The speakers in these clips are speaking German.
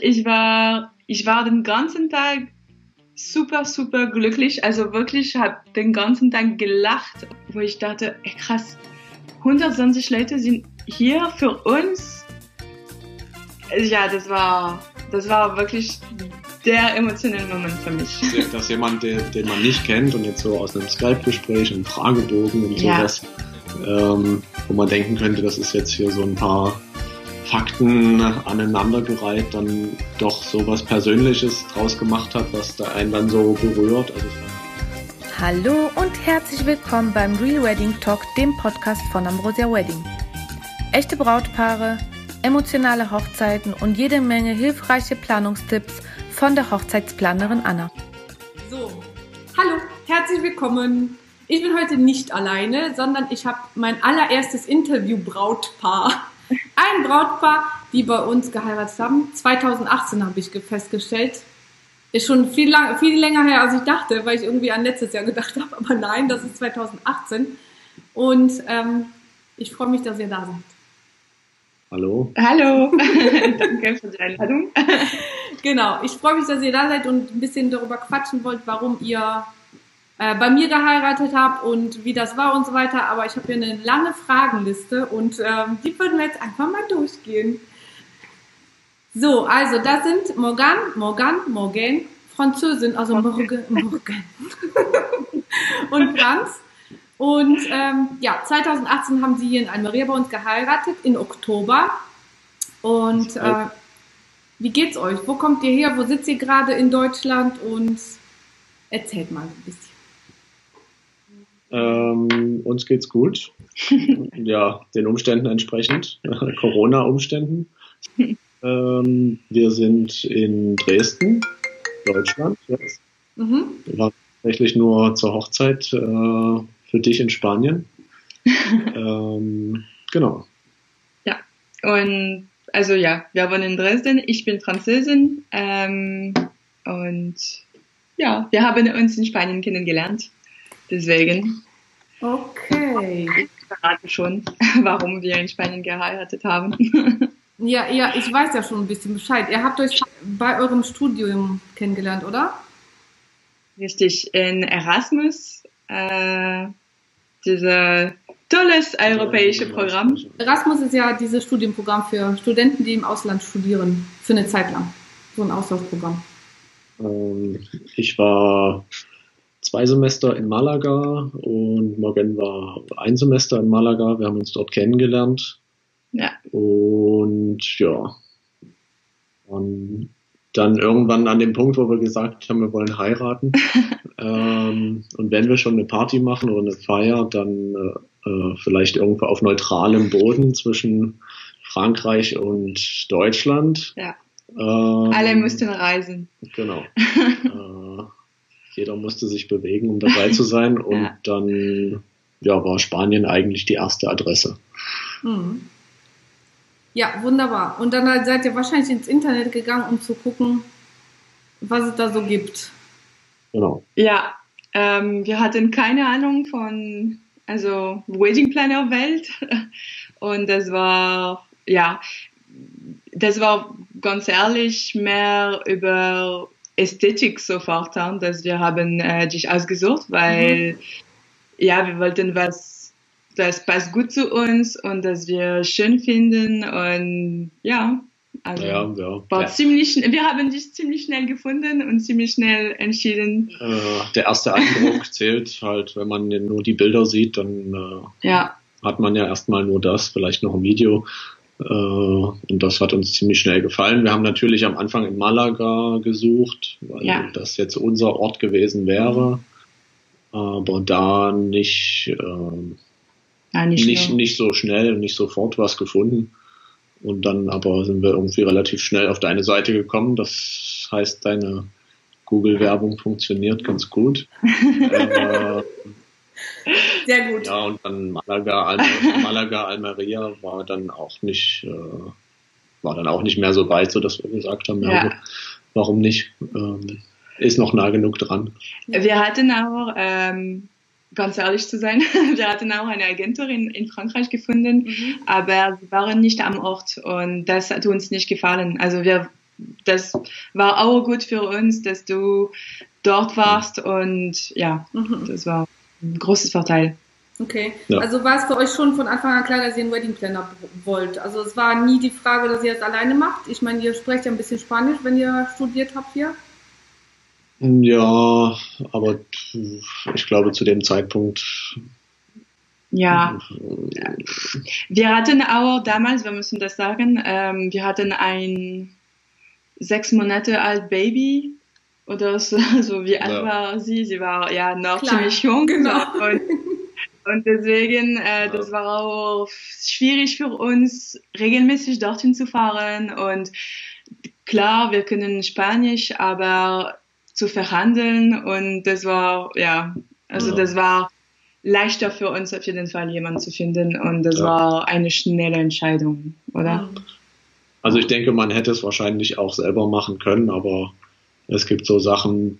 Ich war, ich war den ganzen Tag super, super glücklich. Also wirklich, habe den ganzen Tag gelacht, wo ich dachte, ey, krass, 120 Leute sind hier für uns. Ja, das war, das war wirklich der emotionale Moment für mich. Dass jemand, den, den man nicht kennt und jetzt so aus einem Skype-Gespräch, einem Fragebogen und sowas, ja. ähm, wo man denken könnte, das ist jetzt hier so ein paar Fakten aneinandergereiht, dann doch so was Persönliches draus gemacht hat, was da einen dann so berührt. Also Hallo und herzlich willkommen beim Real Wedding Talk, dem Podcast von Ambrosia Wedding. Echte Brautpaare, emotionale Hochzeiten und jede Menge hilfreiche Planungstipps von der Hochzeitsplanerin Anna. So, hallo, herzlich willkommen. Ich bin heute nicht alleine, sondern ich habe mein allererstes Interview-Brautpaar. Ein Brautpaar, die bei uns geheiratet haben. 2018 habe ich festgestellt. Ist schon viel, lang, viel länger her, als ich dachte, weil ich irgendwie an letztes Jahr gedacht habe. Aber nein, das ist 2018. Und ähm, ich freue mich, dass ihr da seid. Hallo. Hallo. Danke für die Einladung. genau. Ich freue mich, dass ihr da seid und ein bisschen darüber quatschen wollt, warum ihr äh, bei mir geheiratet habt und wie das war und so weiter. Aber ich habe hier eine lange Fragenliste und ähm, die würden wir jetzt einfach mal durchgehen. So, also das sind Morgan, Morgan, Morgan, Französin, also Morgan, Morgan. und Franz. Und ähm, ja, 2018 haben sie hier in Almeria bei uns geheiratet, in Oktober. Und äh, wie geht's euch? Wo kommt ihr her? Wo sitzt ihr gerade in Deutschland? Und erzählt mal ein bisschen. Ähm, uns geht's gut. ja, den Umständen entsprechend, Corona-Umständen. Ähm, wir sind in Dresden, Deutschland jetzt. Mhm. Wir waren tatsächlich nur zur Hochzeit äh, für dich in Spanien. ähm, genau. Ja, und also ja, wir wohnen in Dresden. Ich bin Französin ähm, und ja, wir haben uns in Spanien kennengelernt. Deswegen. Okay. Ich verrate schon, warum wir in Spanien geheiratet haben. ja, ja, ich weiß ja schon ein bisschen Bescheid. Ihr habt euch bei eurem Studium kennengelernt, oder? Richtig, in Erasmus. Äh, dieses tolles europäische Programm. Erasmus ist ja dieses Studienprogramm für Studenten, die im Ausland studieren, für eine Zeit lang. So ein Austauschprogramm. Ähm, ich war zwei Semester in Malaga und Morgan war ein Semester in Malaga. Wir haben uns dort kennengelernt. Ja. Und ja. Und dann irgendwann an dem Punkt, wo wir gesagt haben, wir wollen heiraten. ähm, und wenn wir schon eine Party machen oder eine Feier, dann äh, äh, vielleicht irgendwo auf neutralem Boden zwischen Frankreich und Deutschland. Ja. Ähm, Alle mussten reisen. Genau. äh, jeder musste sich bewegen, um dabei zu sein. Und ja. dann ja, war Spanien eigentlich die erste Adresse. Mhm. Ja, wunderbar. Und dann seid ihr wahrscheinlich ins Internet gegangen, um zu gucken, was es da so gibt. Genau. Ja, ähm, wir hatten keine Ahnung von also Wedding Planner Welt und das war ja, das war ganz ehrlich mehr über Ästhetik sofort, dass wir haben äh, dich ausgesucht, weil mhm. ja, wir wollten was, das passt gut zu uns und das wir schön finden und ja, also ja, ja. war ja. ziemlich, wir haben dich ziemlich schnell gefunden und ziemlich schnell entschieden. Äh, der erste Eindruck zählt halt, wenn man nur die Bilder sieht, dann äh, ja. hat man ja erstmal nur das, vielleicht noch ein Video. Äh, und das hat uns ziemlich schnell gefallen. Wir haben natürlich am Anfang in Malaga gesucht, weil ja. das jetzt unser Ort gewesen wäre. Aber da nicht, äh, ja, nicht, nicht, nicht, so schnell und nicht sofort was gefunden. Und dann aber sind wir irgendwie relativ schnell auf deine Seite gekommen. Das heißt, deine Google-Werbung funktioniert ganz gut. äh, sehr gut. Ja, und dann Malaga, Malaga, Almeria war dann auch nicht, äh, war dann auch nicht mehr so weit, so dass wir gesagt haben, ja, ja. warum nicht? Ähm, ist noch nah genug dran. Wir hatten auch, ähm, ganz ehrlich zu sein, wir hatten auch eine Agentin in Frankreich gefunden, mhm. aber wir waren nicht am Ort und das hat uns nicht gefallen. Also wir das war auch gut für uns, dass du dort warst und ja, Mhm. das war ein großes Vorteil. Okay. Ja. Also war es für euch schon von Anfang an klar, dass ihr einen Wedding Planner wollt? Also es war nie die Frage, dass ihr das alleine macht. Ich meine, ihr sprecht ja ein bisschen Spanisch, wenn ihr studiert habt hier. Ja, aber ich glaube zu dem Zeitpunkt. Ja, wir hatten auch damals, wir müssen das sagen, ähm, wir hatten ein sechs Monate alt Baby oder so, so wie alt Ja. war sie? Sie war ja noch Klein, ziemlich jung. genau. Und, und deswegen, äh, Ja. das war auch schwierig für uns, regelmäßig dorthin zu fahren. Und klar, wir können Spanisch, aber zu verhandeln und das war, ja, also Ja. das war leichter für uns auf jeden Fall jemanden zu finden und das Ja. war eine schnelle Entscheidung, oder? Also ich denke, man hätte es wahrscheinlich auch selber machen können, aber es gibt so Sachen,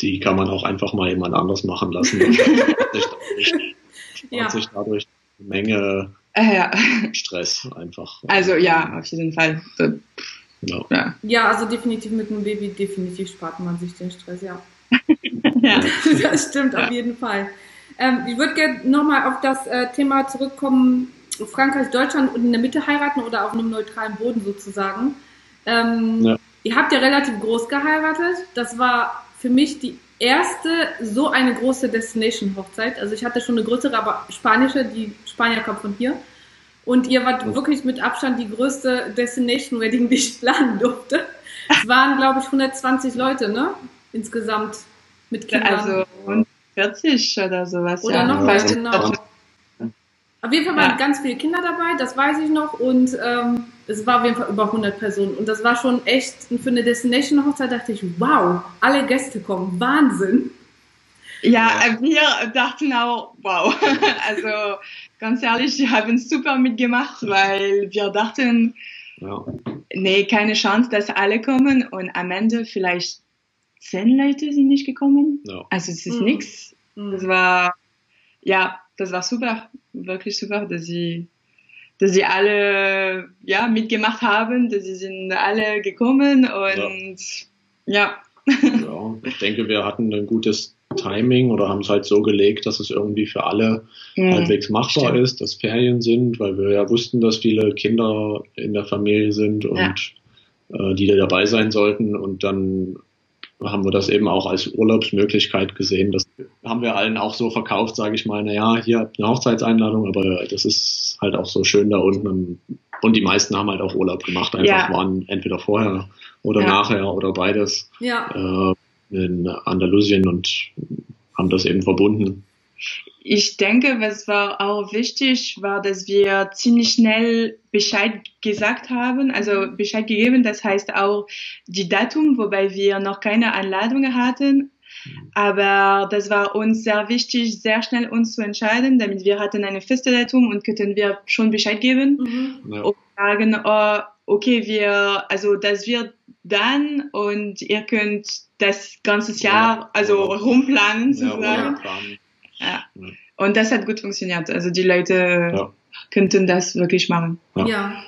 die kann man auch einfach mal jemand anders machen lassen. Und sich dadurch, Ja. sich dadurch eine Menge Äh, ja, Stress einfach. also ja, auf jeden Fall. So, Ja. Ja. Ja, also definitiv mit einem Baby, definitiv spart man sich den Stress, ja. ja. das stimmt auf jeden Fall. Ähm, ich würde gerne nochmal auf das äh, Thema zurückkommen, Frankreich, Deutschland und in der Mitte heiraten oder auf einem neutralen Boden sozusagen. Ähm, Ja. Ihr habt ja relativ groß geheiratet. Das war für mich die erste so eine große Destination-Hochzeit. Also ich hatte schon eine größere, aber spanische, die Spanier kommt von hier. Und ihr wart wirklich mit Abstand die größte Destination-Wedding, die ich planen durfte. Es waren, glaube ich, 120 Leute, ne? Insgesamt mit Kindern. Also und 40 oder sowas. Oder ja. noch mehr, genau. Auf jeden Fall waren Ja. ganz viele Kinder dabei, das weiß ich noch. Und ähm, es war auf jeden Fall über 100 Personen. Und das war schon echt für eine Destination-Hochzeit, dachte ich, wow, alle Gäste kommen, Wahnsinn. Ja, äh, wir dachten auch, wow. Also ganz ehrlich, die haben super mitgemacht, weil wir dachten, Ja. nee, keine Chance, dass alle kommen und am Ende vielleicht zehn Leute sind nicht gekommen. Ja. Also es ist Mhm. nix. Das war, ja, das war super, wirklich super, dass sie, dass sie alle, ja, mitgemacht haben, dass sie sind alle gekommen und ja, ja, ich denke, wir hatten ein gutes Timing oder haben es halt so gelegt, dass es irgendwie für alle Mhm. halbwegs machbar Stimmt. ist, dass Ferien sind, weil wir ja wussten, dass viele Kinder in der Familie sind und Ja. äh, die da dabei sein sollten. Und dann haben wir das eben auch als Urlaubsmöglichkeit gesehen. Das haben wir allen auch so verkauft, sage ich mal, naja, hier habt eine Hochzeitseinladung, aber das ist halt auch so schön da unten. Und die meisten haben halt auch Urlaub gemacht, einfach Ja. waren entweder vorher oder Ja. nachher oder beides Ja, äh, in Andalusien und haben das eben verbunden. Ich denke, was war auch wichtig, war, dass wir ziemlich schnell Bescheid gesagt haben, also Bescheid gegeben, das heißt auch die Datum, wobei wir noch keine Einladungen hatten. Aber das war uns sehr wichtig, sehr schnell uns zu entscheiden, damit wir hatten eine feste Datum und könnten wir schon Bescheid geben mhm. Ja. und sagen, oh, okay, wir, also das wird dann und ihr könnt das ganze Jahr, also rumplanen Ja, sozusagen. Ja. Ja. Und das hat gut funktioniert. Also die Leute Ja. könnten das wirklich machen. Ja. ja.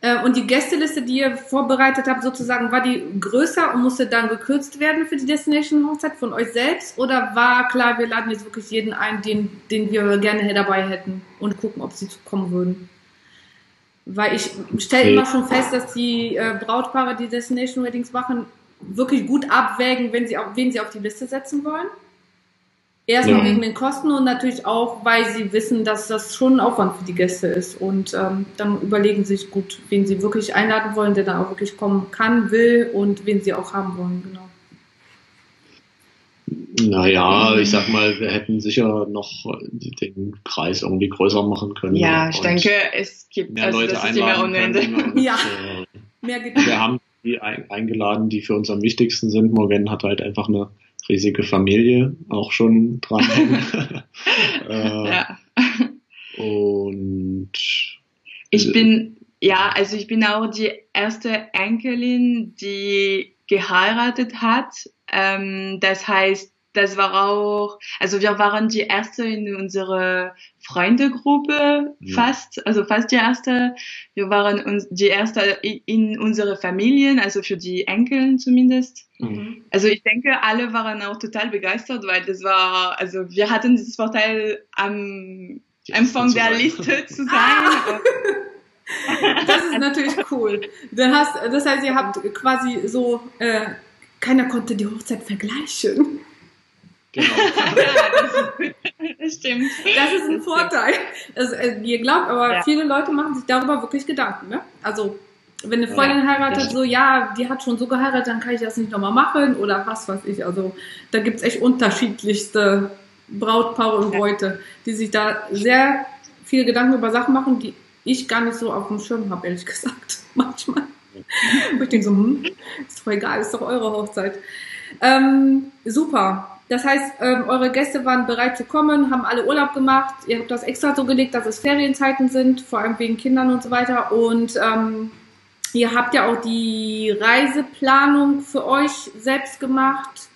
Äh, Und die Gästeliste, die ihr vorbereitet habt, sozusagen, war die größer und musste dann gekürzt werden für die Destination-Hochzeit von euch selbst? Oder war klar, wir laden jetzt wirklich jeden ein, den, den wir gerne dabei hätten und gucken, ob sie kommen würden? Weil ich stelle immer schon fest, dass die äh, Brautpaare, die Destination Weddings machen, wirklich gut abwägen, wenn sie auf, wen sie auf die Liste setzen wollen. Erstmal Ja. wegen den Kosten und natürlich auch, weil sie wissen, dass das schon ein Aufwand für die Gäste ist. Und ähm, dann überlegen sie sich gut, wen sie wirklich einladen wollen, der dann auch wirklich kommen kann, will und wen sie auch haben wollen, genau. Naja, ich sag mal, wir hätten sicher noch den Preis irgendwie größer machen können. Ja, ich denke, es gibt, mehr also Leute das ist immer einladen können. Und, Ja. äh, Mehr geht wir haben die ein, eingeladen, die für uns am wichtigsten sind. Morgan hat halt einfach eine riesige Familie auch schon dran. äh, Ja. Und Ich bin, ja, also ich bin auch die erste Enkelin, die geheiratet hat. Ähm, das heißt, das war auch, also wir waren die erste in unserer Freundegruppe, Ja. fast, also fast die erste. Wir waren uns, die erste in unsere Familien, also für die Enkeln zumindest. Mhm. Also ich denke, alle waren auch total begeistert, weil das war, also wir hatten dieses Vorteil am Die Anfang der. Liste zu sein. Das ist natürlich cool. Du hast, das heißt, ihr habt quasi so, äh, keiner konnte die Hochzeit vergleichen. Genau. ja, das, das stimmt. Das ist ein Vorteil. Also, ihr glaubt, aber Ja. viele Leute machen sich darüber wirklich Gedanken. Ne? Also, wenn eine Freundin Ja, heiratet, das so, ja, die hat schon so geheiratet, dann kann ich das nicht nochmal machen oder was weiß ich. Also, da gibt's echt unterschiedlichste Brautpaare und Ja. Bräute, die sich da sehr viele Gedanken über Sachen machen, die ich gar nicht so auf dem Schirm habe, ehrlich gesagt. Manchmal. Wo ich denke so, hm, ist doch egal, ist doch eure Hochzeit. Ähm, super. Das heißt, ähm, eure Gäste waren bereit zu kommen, haben alle Urlaub gemacht. Ihr habt das extra so gelegt, dass es Ferienzeiten sind, vor allem wegen Kindern und so weiter. Und ähm, ihr habt ja auch die Reiseplanung für euch selbst gemacht.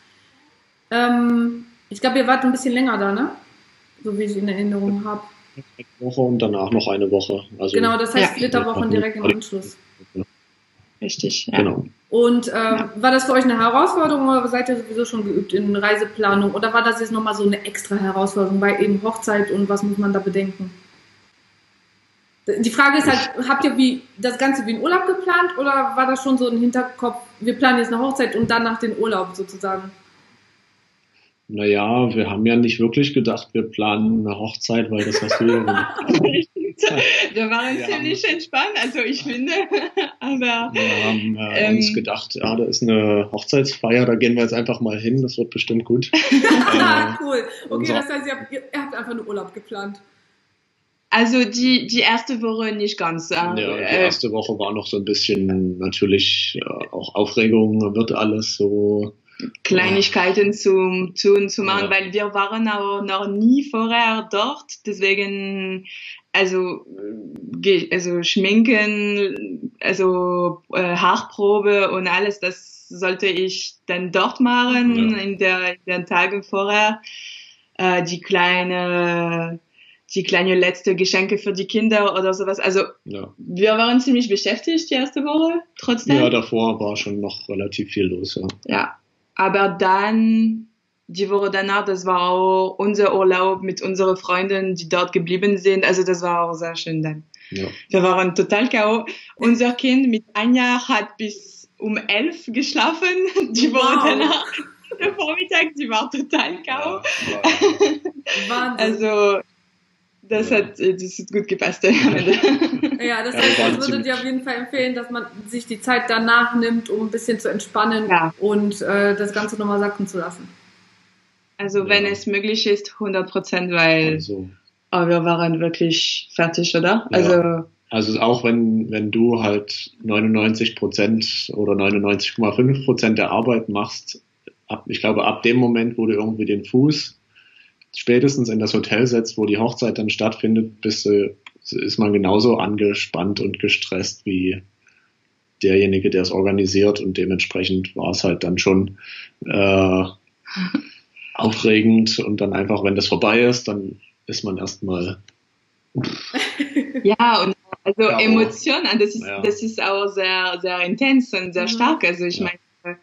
Ähm, ich glaube, ihr wart ein bisschen länger da, ne? So wie ich in Erinnerung habe. Eine Woche und danach noch eine Woche. Also, Genau, das heißt Ja. Flitterwochen direkt im Anschluss. Richtig, ja. Genau. Und ähm, war das für euch eine Herausforderung oder seid ihr sowieso schon geübt in Reiseplanung? Oder war das jetzt nochmal so eine extra Herausforderung bei eben Hochzeit und was muss man da bedenken? Die Frage ist halt, habt ihr wie das Ganze wie ein Urlaub geplant oder war das schon so ein Hinterkopf, wir planen jetzt eine Hochzeit und danach den Urlaub sozusagen? Naja, wir haben ja nicht wirklich gedacht, wir planen eine Hochzeit, weil das hast du ja Wir waren Wir ziemlich entspannt, also ich finde, aber Wir haben äh, Ähm. uns gedacht, ja, da ist eine Hochzeitsfeier, da gehen wir jetzt einfach mal hin, das wird bestimmt gut. Ah, cool. Okay, unser- das heißt, ihr habt, ihr habt einfach einen Urlaub geplant. also die, die erste Woche nicht ganz. Äh, Ja, die äh, erste Woche war noch so ein bisschen natürlich äh, auch Aufregung, wird alles so. Kleinigkeiten zu tun, zu machen, Ja. weil wir waren auch noch nie vorher dort, deswegen also also schminken, also äh, Haarprobe und alles, das sollte ich dann dort machen Ja. in der in den Tagen vorher. Äh, die kleine die kleine letzte Geschenke für die Kinder oder sowas. Also Ja. wir waren ziemlich beschäftigt die erste Woche trotzdem. ja, davor war schon noch relativ viel los. Ja. Ja, aber dann, die Woche danach, das war auch unser Urlaub mit unseren Freunden, die dort geblieben sind. Also das war auch sehr schön dann. Ja. Wir waren total K.O. Unser Kind mit ein Jahr hat bis um elf geschlafen. Die Woche Wow. danach, der Vormittag, sie war total K.O. Wahnsinn. Also das Ja. hat, das hat gut gepasst am Ende. Ja, das heißt, ich würde dir auf jeden Fall empfehlen, dass man sich die Zeit danach nimmt, um ein bisschen zu entspannen Ja. und äh, das Ganze nochmal sacken zu lassen. Also wenn es möglich ist, 100 Prozent, weil Also, oh, wir waren wirklich fertig, oder? Also also auch wenn, wenn du halt 99 Prozent oder 99,5 Prozent der Arbeit machst, ab, ich glaube, ab dem Moment, wo du irgendwie den Fuß spätestens in das Hotel setzt, wo die Hochzeit dann stattfindet, bist du, ist man genauso angespannt und gestresst wie derjenige, der es organisiert und dementsprechend war es halt dann schon äh, aufregend und dann einfach, wenn das vorbei ist, dann ist man erstmal Ja, und also Ja, Emotionen, das ist, Ja. das ist auch sehr, sehr intens und sehr Mhm. stark. Also ich Ja. meine,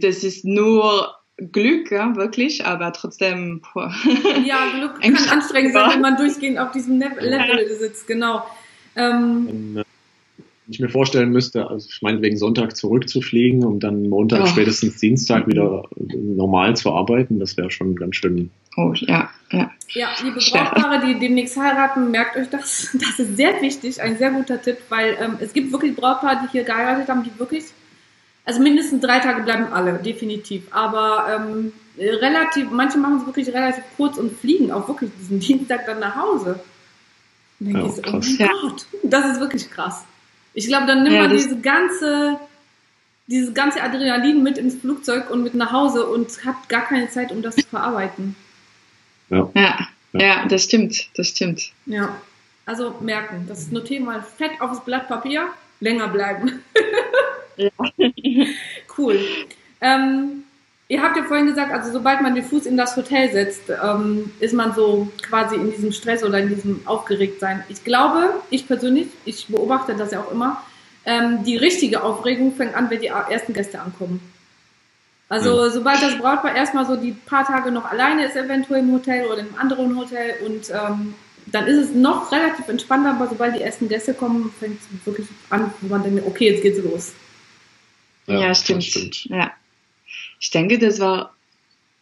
das ist nur Glück, ja, wirklich, aber trotzdem, boah. Ja, Glück kann anstrengend sein, wenn man durchgehend auf diesem Level sitzt, genau. Ähm, äh, ich mir vorstellen müsste, also ich meine, wegen Sonntag zurückzufliegen und dann Montag, Oh. spätestens Dienstag wieder normal zu arbeiten, das wäre schon ganz schön. Oh, ja, ja. ja, liebe. Brautpaare, die demnächst heiraten, merkt euch das. Das ist sehr wichtig, ein sehr guter Tipp, weil ähm, es gibt wirklich Brautpaare, die hier geheiratet haben, die wirklich, also mindestens drei Tage bleiben alle, definitiv. Aber ähm, relativ, manche machen es wirklich relativ kurz und fliegen auch wirklich diesen Dienstag dann nach Hause. Und dann Ja, oh krass. mein. Gott, das ist wirklich krass. Ich glaube, dann nimmt Ja, man diese ganze, dieses ganze Adrenalin mit ins Flugzeug und mit nach Hause und hat gar keine Zeit, um das zu verarbeiten. Ja, Ja. ja, das stimmt, das stimmt. Ja, also merken, das notieren mal fett aufs Blatt Papier, länger bleiben. Ja. cool. Ähm, Ihr habt ja vorhin gesagt, also sobald man den Fuß in das Hotel setzt, ähm, ist man so quasi in diesem Stress oder in diesem Aufgeregtsein. Ich glaube, ich persönlich, ich beobachte das ja auch immer, ähm, die richtige Aufregung fängt an, wenn die ersten Gäste ankommen. Also ja. sobald das Brautpaar erstmal so die paar Tage noch alleine ist, eventuell im Hotel oder in einem anderen Hotel und ähm, dann ist es noch relativ entspannter, aber sobald die ersten Gäste kommen, fängt es wirklich an, wo man denkt, okay, jetzt geht's los. Ja, ja stimmt. stimmt. Ja. Ich denke, das war,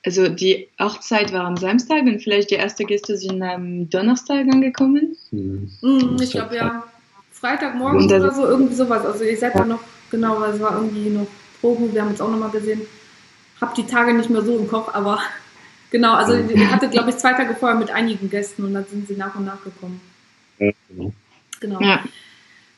also die Hochzeit war am Samstag und vielleicht die ersten Gäste sind am Donnerstag angekommen. Mhm. Mhm, ich glaube ja, Freitagmorgen oder so, irgendwie sowas. Also ihr seid ja noch, genau, weil es war irgendwie noch Proben, wir haben uns auch nochmal gesehen. Hab die Tage nicht mehr so im Kopf, aber genau, also ihr hattet, glaube ich, zwei Tage vorher mit einigen Gästen und dann sind sie nach und nach gekommen. Ja, genau. genau. Ja.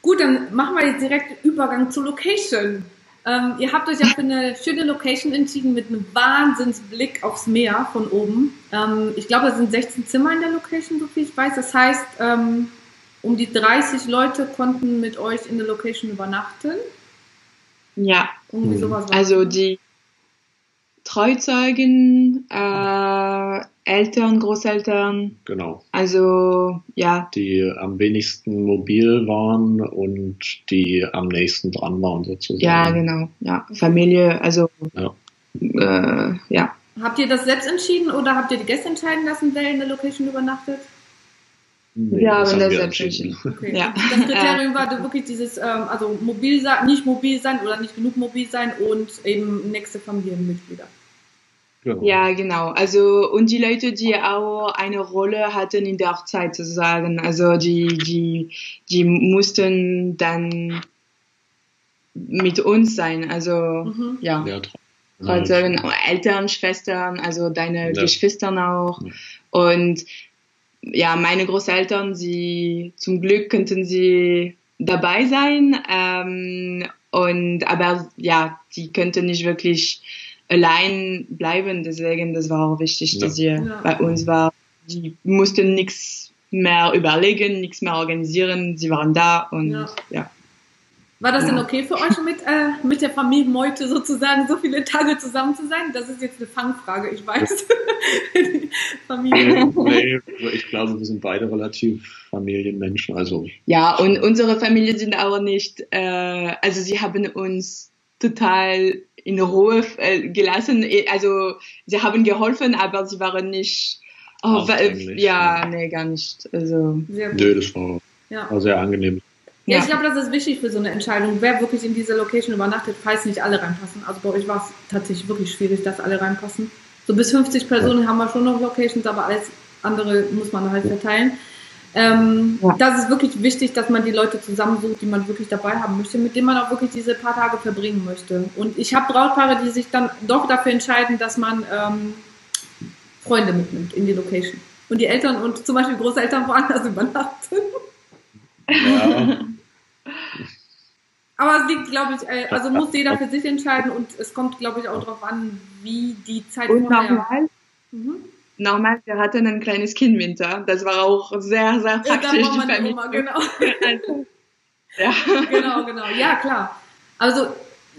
Gut, dann machen wir jetzt direkt Übergang zur Location. Ähm, ihr habt euch ja für eine schöne Location entschieden mit einem Wahnsinnsblick aufs Meer von oben. Ähm, ich glaube, es sind 16 Zimmer in der Location, so viel ich weiß. Das heißt, ähm, um die 30 Leute konnten mit euch in der Location übernachten. Ja. Irgendwie sowas. Also die Treuzeugen, äh, Eltern, Großeltern. Genau. Also, ja. Die am wenigsten mobil waren und die am nächsten dran waren, sozusagen. Ja, genau. Ja, Familie, also, ja. Äh, ja. Habt ihr das selbst entschieden oder habt ihr die Gäste entscheiden lassen, wer in der Location übernachtet? Nee, ja, das, das selbst entschieden. Okay. Ja. Das Kriterium war wirklich dieses, ähm, also mobil sein, nicht mobil sein oder nicht genug mobil sein und eben nächste Familienmitglieder. Genau. Ja, genau. Also, und die Leute, die auch eine Rolle hatten in der Hochzeit sozusagen, also die, die, die mussten dann mit uns sein. Also, mhm. ja. ja also, Eltern, Schwestern, also deine ja. Geschwister auch. Und ja, meine Großeltern, sie, zum Glück könnten sie dabei sein. Ähm, und, aber ja, die könnten nicht wirklich allein bleiben. Deswegen, das war auch wichtig, ja. dass sie ja. bei uns war. Die mussten nichts mehr überlegen, nichts mehr organisieren. Sie waren da und ja. ja. War das denn okay für euch mit, äh, mit der Familie Meute sozusagen so viele Tage zusammen zu sein? Das ist jetzt eine Fangfrage, ich weiß. Familie. Nee, ich glaube, wir sind beide relativ Familienmenschen. Also. Ja, und unsere Familie sind auch nicht, äh, also sie haben uns total in Ruhe äh, gelassen. Also sie haben geholfen, aber sie waren nicht. Oh, ja, nee, gar nicht. Also. Nö, das war, ja. war sehr angenehm. Ja, ich glaube, das ist wichtig für so eine Entscheidung, wer wirklich in diese Location übernachtet, falls nicht alle reinpassen. Also bei euch war es tatsächlich wirklich schwierig, dass alle reinpassen. So bis 50 Personen ja. haben wir schon noch Locations, aber alles andere muss man halt verteilen. Ähm, ja. Das ist wirklich wichtig, dass man die Leute zusammensucht, die man wirklich dabei haben möchte, mit denen man auch wirklich diese paar Tage verbringen möchte. Und ich habe Brautpaare, die sich dann doch dafür entscheiden, dass man ähm, Freunde mitnimmt in die Location. Und die Eltern und zum Beispiel Großeltern woanders übernachten. Ja. Aber es liegt, glaube ich, äh, also muss jeder für sich entscheiden und es kommt, glaube ich, auch darauf an, wie die Zeit und vorher. Nochmal, mhm normal, wir hatten ein kleines Kind Winter. Das war auch sehr, sehr praktisch. Ja, da war meine Oma, genau. ja. Genau, genau. Ja, klar. Also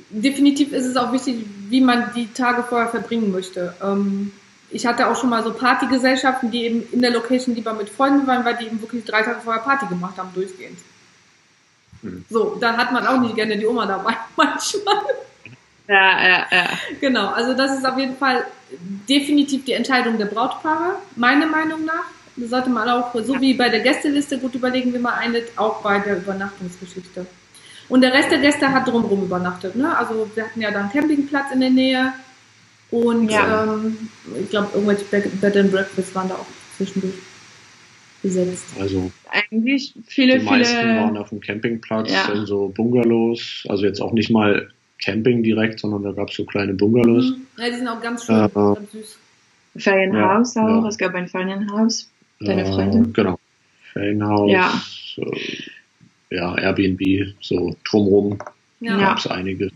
definitiv ist es auch wichtig, wie man die Tage vorher verbringen möchte. Ähm, ich hatte auch schon mal so Partygesellschaften, die eben in der Location lieber mit Freunden waren, weil die eben wirklich drei Tage vorher Party gemacht haben, durchgehend. Hm. So, da hat man auch nicht gerne die Oma dabei, manchmal. Ja, ja, ja. Genau, also das ist auf jeden Fall definitiv die Entscheidung der Brautpaare, meiner Meinung nach. Da sollte man auch, so wie bei der Gästeliste, gut überlegen, wie man einlädt, auch bei der Übernachtungsgeschichte. Und der Rest der Gäste hat drumherum übernachtet. Ne? Also wir hatten ja da einen Campingplatz in der Nähe und ja. ähm, ich glaube, irgendwelche Bed and Breakfast waren da auch zwischendurch besetzt. Also eigentlich viele, die meisten viele... waren auf dem Campingplatz ja. in so Bungalows, also jetzt auch nicht mal Camping direkt, sondern da gab es so kleine Bungalows. Mhm. Ja, die sind auch ganz schön, äh, ganz süß. Ferienhaus ja, auch, ja. es gab ein Ferienhaus, deine äh, Freundin. Genau. Ferienhaus, ja. Äh, ja, Airbnb, so drumrum ja. gab es einige.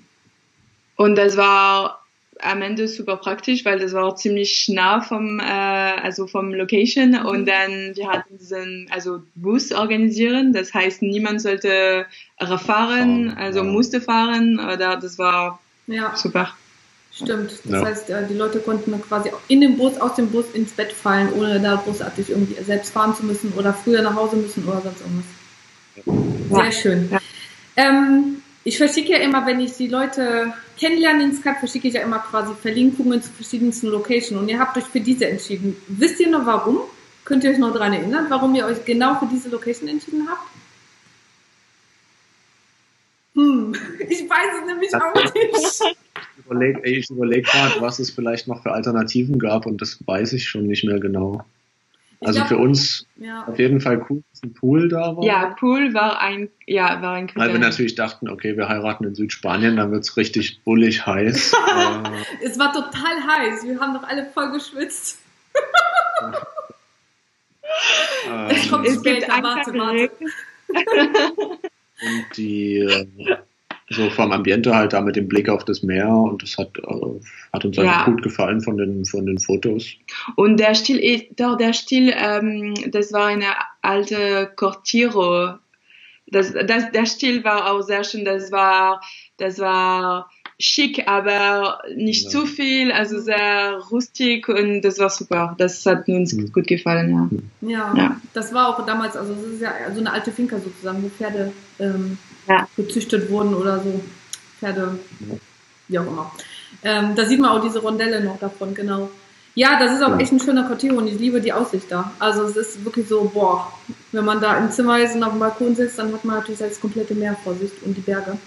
Und das war am Ende super praktisch, weil das war auch ziemlich nah vom, äh, also vom Location mhm. und dann wir hatten diesen, also Bus organisieren, das heißt niemand sollte fahren, also ja. musste fahren oder das war ja. super. Stimmt. Das Ja. heißt, äh, die Leute konnten dann quasi in den Bus, aus dem Bus ins Bett fallen, ohne da großartig irgendwie selbst fahren zu müssen oder früher nach Hause müssen oder sonst irgendwas. Sehr schön. Ja. Ähm, ich verschicke ja immer, wenn ich die Leute kennenlerne in Skype, verschicke ich ja immer quasi Verlinkungen zu verschiedensten Locations und ihr habt euch für diese entschieden. Wisst ihr noch warum? Könnt ihr euch noch daran erinnern, warum ihr euch genau für diese Location entschieden habt? Hm, ich weiß es nämlich auch nicht. Ich überlege überleg gerade, was es vielleicht noch für Alternativen gab und das weiß ich schon nicht mehr genau. Also glaub- für uns Ja. auf jeden Fall cool, dass ein Pool da war. Ja, Pool war ein, ja, war ein Weil wir natürlich dachten, okay, wir heiraten in Südspanien, dann wird's richtig bullig heiß. äh, Es war total heiß. Wir haben doch alle voll geschwitzt. Es ähm, kommt Es gibt später. Warte, warte. Und die äh, so vom Ambiente halt da mit dem Blick auf das Meer und das hat, äh, hat uns Ja. gut gefallen von den, von den Fotos. Und der Stil, ist- doch, der Stil, ähm, das war eine alte Cortiro. Das, das, der Stil war auch sehr schön. Das war, das war schick, aber nicht Ja. zu viel, also sehr rustik und das war super. Das hat uns Mhm. gut gefallen, ja. Ja, Ja. das war auch damals, also es ist ja so eine alte Finca sozusagen, wo Pferde ähm, Ja. gezüchtet wurden oder so. Pferde, wie auch immer. Ähm, da sieht man auch diese Rondelle noch davon, genau. Ja, das ist auch echt ein schöner Quartier und ich liebe die Aussicht da. Also es ist wirklich so, boah, wenn man da im Zimmer ist und auf dem Balkon sitzt, dann hat man natürlich das komplette Meer vor sich und die Berge.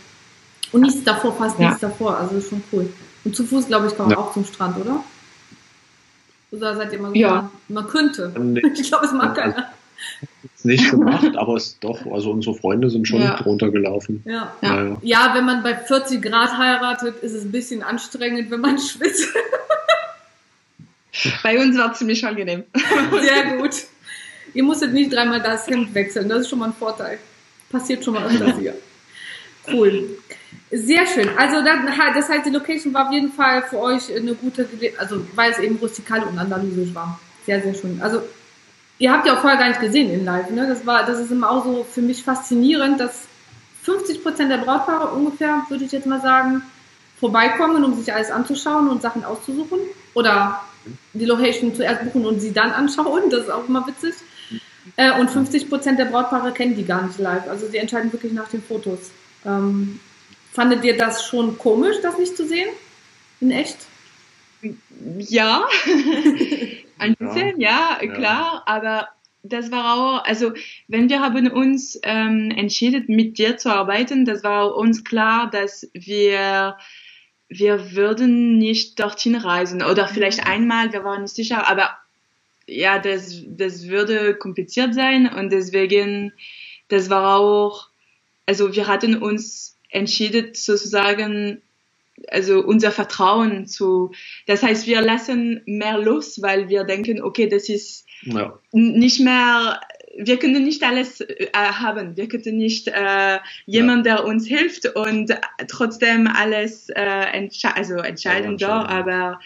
Und nichts davor, fast Ja. nichts davor, also ist schon cool. Und zu Fuß, glaube ich, man Ja. auch zum Strand, oder? Oder seid ihr mal so Ja. Man könnte. Nee, Ich glaube, es mag Also- keiner. Ist nicht gemacht, aber es doch, also unsere Freunde sind schon Ja. drunter gelaufen. Ja. Ja. Ja, wenn man bei 40 Grad heiratet, ist es ein bisschen anstrengend, wenn man schwitzt. Bei uns war es ziemlich angenehm. Sehr gut. Ihr musstet nicht dreimal das Hemd wechseln, das ist schon mal ein Vorteil. Passiert schon mal öfters hier. Cool. Sehr schön. Also dann, das heißt, die Location war auf jeden Fall für euch eine gute, also weil es eben rustikal und andalusisch war. Sehr, sehr schön. Also ihr habt ja auch vorher gar nicht gesehen in Live, ne? Das war, das ist immer auch so für mich faszinierend, dass 50 Prozent der Brautpaare ungefähr, würde ich jetzt mal sagen, vorbeikommen, um sich alles anzuschauen und Sachen auszusuchen. Oder die Location zuerst buchen und sie dann anschauen. Das ist auch immer witzig. Äh, und 50 Prozent der Brautpaare kennen die gar nicht live. Also sie entscheiden wirklich nach den Fotos. Ähm, fandet ihr das schon komisch, das nicht zu sehen? In echt? Ja, ein bisschen, ja, Ja. klar, aber das war auch, also wenn wir haben uns ähm, entschieden, mit dir zu arbeiten, das war uns klar, dass wir wir würden nicht dorthin reisen oder vielleicht einmal, wir waren nicht sicher, aber ja, das, das würde kompliziert sein und deswegen, das war auch, also wir hatten uns entschieden sozusagen, also unser Vertrauen zu, das heißt, wir lassen mehr los, weil wir denken, okay, das ist Ja. nicht mehr, wir können nicht alles äh, haben. Wir können nicht äh, jemand, der uns hilft und trotzdem alles äh, entsche also entscheiden Ja, entscheiden. aber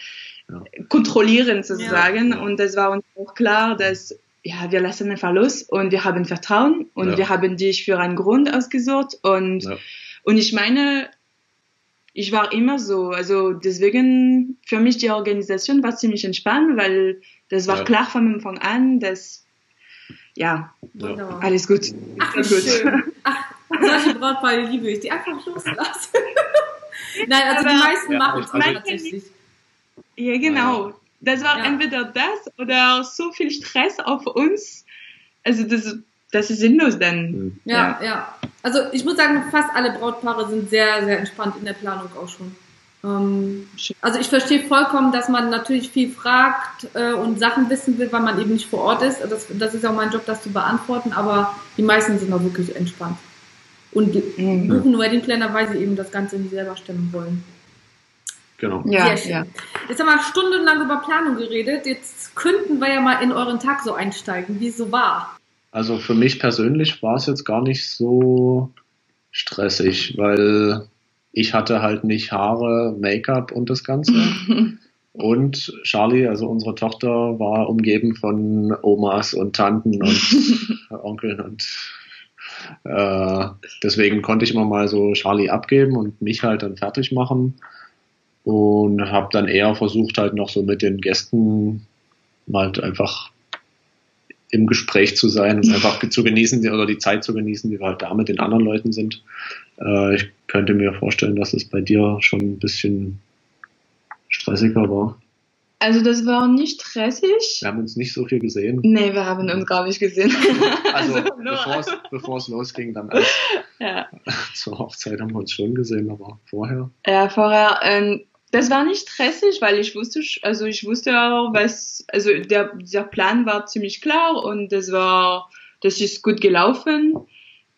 Ja. kontrollieren sozusagen. Ja. Und das war uns auch klar, dass ja, wir lassen einfach los und wir haben Vertrauen und wir haben dich für einen Grund ausgesucht und. Und ich meine, ich war immer so. Also deswegen, für mich die Organisation war ziemlich entspannt, weil das war Ja. klar von Anfang an, dass, ja, Wunderbar. alles gut. Ach, gut. schön. Ach, solche Brautpaare liebe ich, die einfach loslassen. Nein, also die Aber- meisten Ja, machen es also- tatsächlich. Ja, genau. Das war Ja. entweder das oder so viel Stress auf uns. Also das, das ist sinnlos dann. Hm. Ja, ja. Also ich muss sagen, fast alle Brautpaare sind sehr, sehr entspannt in der Planung auch schon. Ähm, also ich verstehe vollkommen, dass man natürlich viel fragt äh, und Sachen wissen will, weil man eben nicht vor Ort ist. Das, das ist auch mein Job, das zu beantworten, aber die meisten sind auch wirklich entspannt. Und Mhm. buchen Wedding Planner, weil sie eben das Ganze nicht selber stemmen wollen. Genau. Ja, Sehr schön. ja. Jetzt haben wir stundenlang über Planung geredet. Jetzt könnten wir ja mal in euren Tag so einsteigen, wie es so war. Also für mich persönlich war es jetzt gar nicht so stressig, weil ich hatte halt nicht Haare, Make-up und das Ganze. Und Charlie, also unsere Tochter, war umgeben von Omas und Tanten und Onkeln und äh, deswegen konnte ich immer mal so Charlie abgeben und mich halt dann fertig machen. und habe dann eher versucht halt noch so mit den Gästen halt einfach im Gespräch zu sein und einfach zu genießen oder die Zeit zu genießen, die wir halt da mit den anderen Leuten sind. Äh, ich könnte mir vorstellen, dass es bei dir schon ein bisschen stressiger war. Also das war nicht stressig. Wir haben uns nicht so viel gesehen. Nee, wir haben uns gar nicht gesehen. Also, also bevor, es, bevor es losging, dann als, ja. zur Hochzeit haben wir uns schon gesehen, aber vorher. Ja, vorher. Ähm, das war nicht stressig, weil ich wusste, also ich wusste auch, was, also der, der Plan war ziemlich klar und das war, das ist gut gelaufen.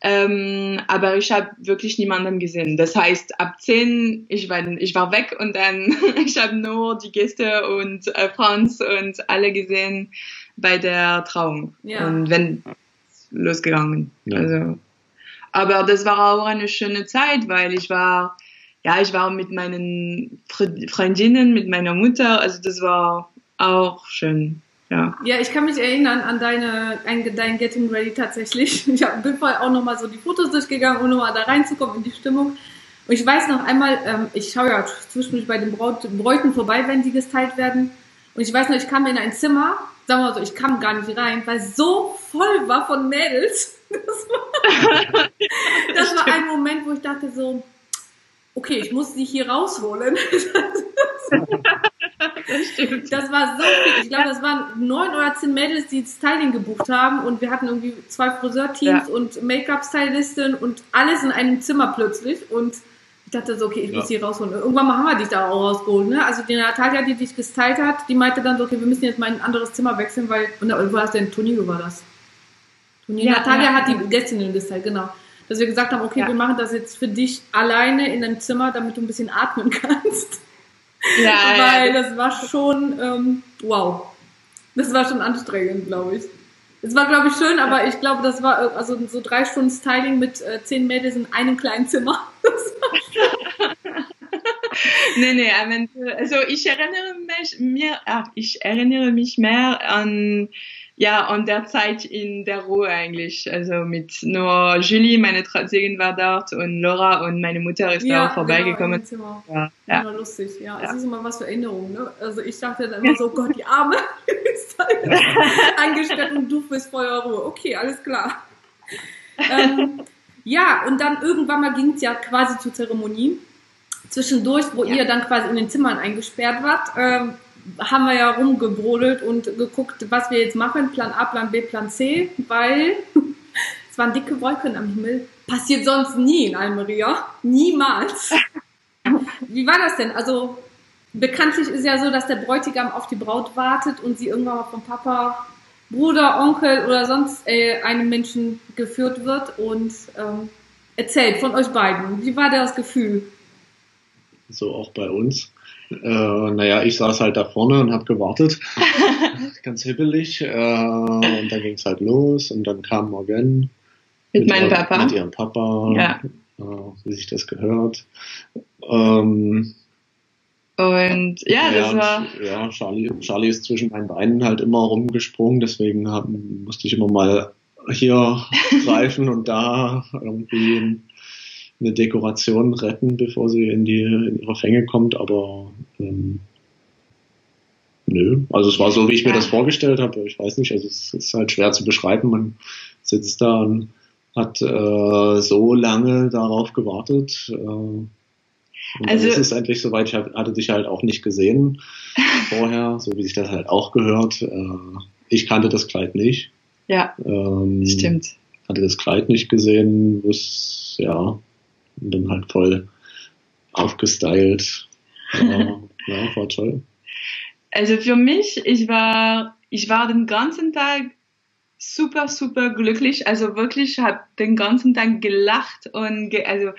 Ähm, aber ich habe wirklich niemanden gesehen. Das heißt, ab 10, ich war, ich war weg und dann, ich habe nur die Gäste und äh, Franz und alle gesehen bei der Trauung. Ja. Und wenn losgegangen. Ja. Also, aber das war auch eine schöne Zeit, weil ich war, ja, ich war mit meinen Freundinnen, mit meiner Mutter, also das war auch schön. Ja. ja, ich kann mich erinnern an deine, an dein Getting Ready tatsächlich. Ich bin vorher auch nochmal so die Fotos durchgegangen, um nochmal da reinzukommen in die Stimmung. Und ich weiß noch einmal, ähm, ich schaue ja zwischendurch bei den Braut, Bräuten vorbei, wenn die geteilt werden. Und ich weiß noch, ich kam in ein Zimmer, sagen wir mal so, ich kam gar nicht rein, weil so voll war von Mädels. Das war, das war ein Moment, wo ich dachte so, okay, ich muss sie hier rausholen. das, das war so viel. Ich glaube, das waren neun oder zehn Mädels, die Styling gebucht haben und wir hatten irgendwie zwei Friseurteams ja. und Make-up-Stylisten und alles in einem Zimmer plötzlich und ich dachte so, okay, ich muss ja. sie rausholen. Irgendwann mal haben wir dich da auch rausgeholt, ne? Also die Natalia, die dich gestylt hat, die meinte dann so, okay, wir müssen jetzt mal in ein anderes Zimmer wechseln, weil, und wo war das denn? Tonino war das. Tonino. Ja, Natalia hat die Gästinnen gestylt, genau dass wir gesagt haben, okay, ja. wir machen das jetzt für dich alleine in einem Zimmer, damit du ein bisschen atmen kannst. Ja, Weil das war schon, ähm, wow. Das war schon anstrengend, glaube ich. Es war, glaube ich, schön, aber ich glaube, das war äh, also so drei Stunden Styling mit äh, zehn Mädels in einem kleinen Zimmer. nee, nee, also ich erinnere mich mir, ach, ich erinnere mich mehr an ja, und der Zeit in der Ruhe eigentlich. Also mit nur Julie, meine Trauzeugin war dort und Laura und meine Mutter ist ja, da auch vorbeigekommen. Genau, ja, ja. Immer lustig, ja. ja. Siehst du mal, was für Erinnerungen, ne? Also ich dachte dann immer so, oh Gott, die Arme ist eingesperrt und du bist voller Ruhe. Okay, alles klar. ähm, ja, und dann irgendwann mal ging es ja quasi zur Zeremonie. Zwischendurch, wo ihr dann quasi in den Zimmern eingesperrt wart. Ähm, haben wir ja rumgebrodelt und geguckt, was wir jetzt machen. Plan A, Plan B, Plan C, weil es waren dicke Wolken am Himmel. Passiert sonst nie in Almeria. Niemals. Wie war das denn? Also, bekanntlich ist ja so, dass der Bräutigam auf die Braut wartet und sie irgendwann mal vom Papa, Bruder, Onkel oder sonst äh, einem Menschen geführt wird und ähm, erzählt von euch beiden. Wie war das Gefühl? So auch bei uns. Äh, naja, ich saß halt da vorne und habe gewartet. Ganz hibbelig. Äh, und dann ging es halt los und dann kam Morgan. Mit, mit meinem ihr, Papa. Mit ihrem Papa. Ja. Äh, wie sich das gehört. Ähm, und ja, das ja, war. Ja, Charlie, Charlie ist zwischen meinen Beinen halt immer rumgesprungen, deswegen hab, musste ich immer mal hier greifen und da irgendwie eine Dekoration retten, bevor sie in die in ihre Fänge kommt, aber ähm, nö. Also es war so, wie ich mir das vorgestellt habe. Ich weiß nicht, also es ist halt schwer zu beschreiben. Man sitzt da und hat äh, so lange darauf gewartet. Äh, und also, ist es endlich soweit. Ich hatte dich halt auch nicht gesehen vorher, so wie sich das halt auch gehört. Äh, ich kannte das Kleid nicht. Ja, ähm, stimmt. Hatte das Kleid nicht gesehen, was, ja, und dann halt voll aufgestylt. Ja, ja, war toll. Also für mich, ich war, ich war den ganzen Tag super, super glücklich. Also wirklich, habe den ganzen Tag gelacht und ge also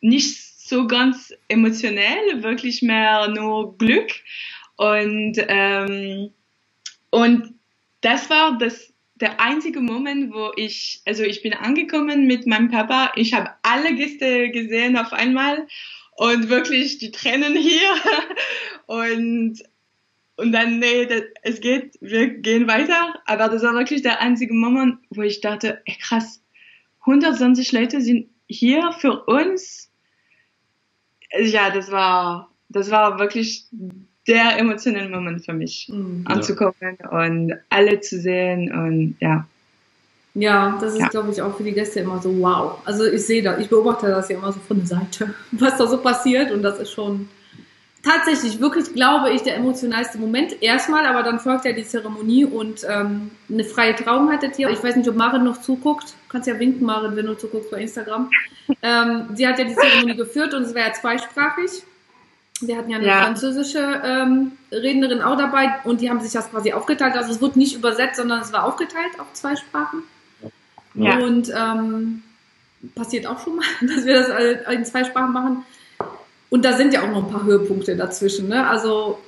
nicht so ganz emotionell, wirklich mehr nur Glück. Und, ähm, und das war das der einzige Moment, wo ich, also ich bin angekommen mit meinem Papa, ich habe alle Gäste gesehen auf einmal und wirklich die Tränen hier und und dann, nee, das, es geht, wir gehen weiter. Aber das war wirklich der einzige Moment, wo ich dachte, ey, krass, 120 Leute sind hier für uns. Ja, das war, das war wirklich der emotionale Moment für mich, Mhm. anzukommen und alle zu sehen und ja. Ja, das ist, Ja. glaube ich, auch für die Gäste immer so wow. Also ich sehe das, ich beobachte das ja immer so von der Seite, was da so passiert und das ist schon tatsächlich wirklich, glaube ich, der emotionalste Moment. Erstmal, aber dann folgt ja die Zeremonie und ähm, eine freie Trauung hattet ihr. Ich weiß nicht, ob Marit noch zuguckt. Du kannst ja winken, Marit, wenn du zuguckst bei Instagram. Ähm, sie hat ja die Zeremonie geführt und es war ja zweisprachig. Wir hatten ja eine Ja. französische ähm, Rednerin auch dabei und die haben sich das quasi aufgeteilt. Also es wurde nicht übersetzt, sondern es war aufgeteilt auf zwei Sprachen. Ja. Und ähm, passiert auch schon mal, dass wir das in zwei Sprachen machen. Und da sind ja auch noch ein paar Höhepunkte dazwischen. Ne? Also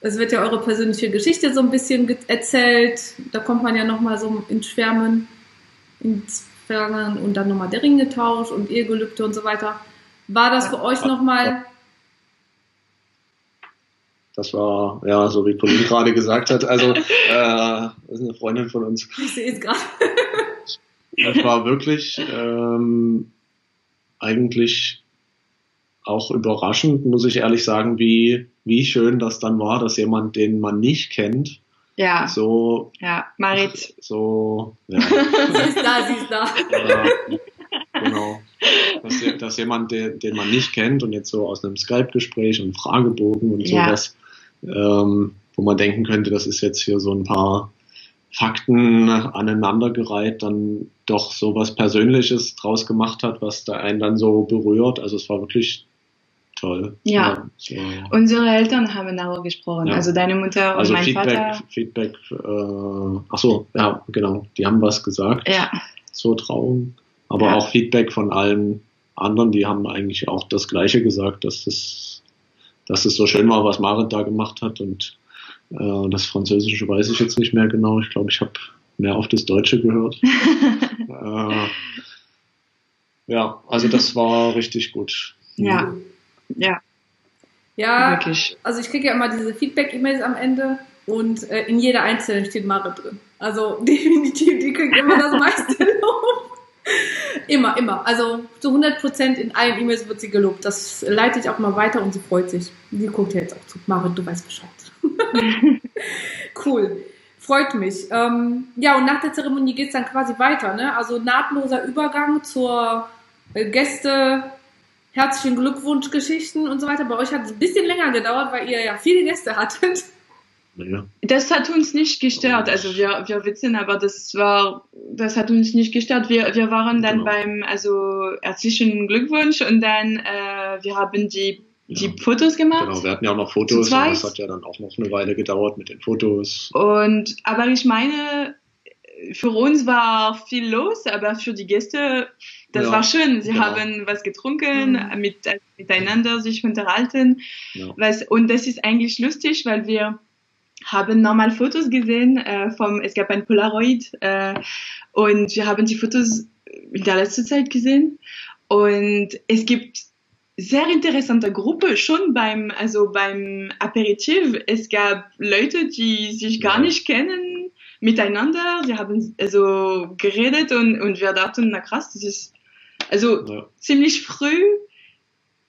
es wird ja eure persönliche Geschichte so ein bisschen erzählt. Da kommt man ja nochmal so ins Schwärmen, ins Schwärmen und dann nochmal der Ring getauscht und Ehegelübde und so weiter. War das für euch nochmal... Das war, ja, so wie Pauline gerade gesagt hat, also, äh, das ist eine Freundin von uns. Ich sehe es gerade. Das war wirklich ähm, eigentlich auch überraschend, muss ich ehrlich sagen, wie, wie schön das dann war, dass jemand, den man nicht kennt, Ja, so, ja, Marit. so, ja, Sie ist da, sie ist da. äh, genau. Dass, dass jemand, den, den man nicht kennt und jetzt so aus einem Skype-Gespräch und Fragebogen und Ja. sowas, ähm, wo man denken könnte, das ist jetzt hier so ein paar Fakten aneinandergereiht, dann doch so was Persönliches draus gemacht hat, was da einen dann so berührt. Also es war wirklich toll. Ja. war- Unsere Eltern haben darüber gesprochen, Ja. also deine Mutter und also mein Feedback, Vater. Feedback, äh, ach so, ja, genau, die haben was gesagt Ja, zur Trauung, aber Ja. auch Feedback von allen anderen, die haben eigentlich auch das Gleiche gesagt, dass es, dass es so schön war, was Marit da gemacht hat und äh, das Französische weiß ich jetzt nicht mehr genau. Ich glaube, ich habe mehr auf das Deutsche gehört. äh, ja, also das war richtig gut. ja, ja, Ja, wirklich. also ich kriege ja immer diese Feedback-E-Mails am Ende und äh, in jeder einzelnen steht Mare drin. Also definitiv, die kriegt immer das meiste Lob. Immer, immer. Also zu 100 Prozent in allen E-Mails wird sie gelobt. Das leite ich auch mal weiter und sie freut sich. Die guckt ja jetzt auch zu. Mare, du weißt Bescheid. cool. Freut mich. Ähm, ja, und nach der Zeremonie geht's dann quasi weiter. Ne? Also nahtloser Übergang zur äh, Gäste, herzlichen Glückwunsch, Geschichten und so weiter. Bei euch hat es ein bisschen länger gedauert, weil ihr ja viele Gäste hattet. Ja. Das hat uns nicht gestört. Also wir, wir wissen, aber das war, das hat uns nicht gestört. Wir, wir waren dann Genau. beim, also herzlichen Glückwunsch und dann, äh, wir haben die, die Ja. Fotos gemacht. Genau, wir hatten ja auch noch Fotos, und das hat ja dann auch noch eine Weile gedauert mit den Fotos. Und, aber ich meine, für uns war viel los, aber für die Gäste, das Ja, war schön. Sie genau. haben was getrunken, Mhm. mit, äh, miteinander sich unterhalten. Ja. Was, und das ist eigentlich lustig, weil wir haben normal Fotos gesehen äh, vom, es gab ein Polaroid äh, und wir haben die Fotos in der letzten Zeit gesehen. Und es gibt sehr interessante Gruppe schon beim also beim Aperitif. Es gab Leute die sich gar nicht kennen miteinander. Sie haben also geredet und und wir dachten na krass das ist also Ja. ziemlich früh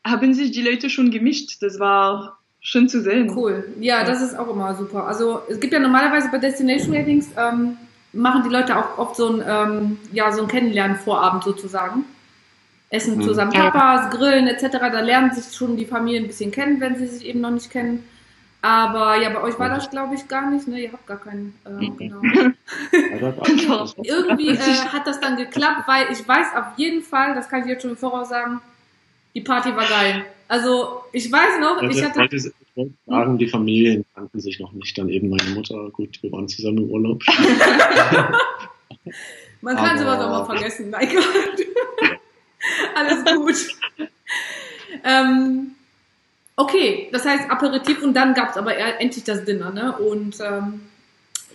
haben sich die Leute schon gemischt. Das war schön zu sehen Cool. Ja, das ist auch immer super. Also es gibt ja normalerweise bei Destination Weddings ähm, machen die Leute auch oft so ein ähm, ja so ein Kennenlernen-Vorabend sozusagen. Essen Mhm. zusammen Ja. Tapas, Grillen etc. Da lernen sich schon die Familien ein bisschen kennen, wenn sie sich eben noch nicht kennen. Aber ja, bei euch war das glaube ich gar nicht. Ne, ihr habt gar keinen. Äh, Mhm. genau. Irgendwie äh, hat das dann geklappt, weil ich weiß auf jeden Fall, das kann ich jetzt schon im Voraus sagen, die Party war geil. Also ich weiß noch, ich Ich hatte wollte, ich wollte sagen, die Familien kannten sich noch nicht, dann eben meine Mutter. Gut, wir waren zusammen im Urlaub. Man kann Aber- sowas auch mal vergessen. Nein, Gott. Alles gut. ähm, okay, das heißt Aperitif und dann gab's aber eher endlich das Dinner, ne? Und ähm,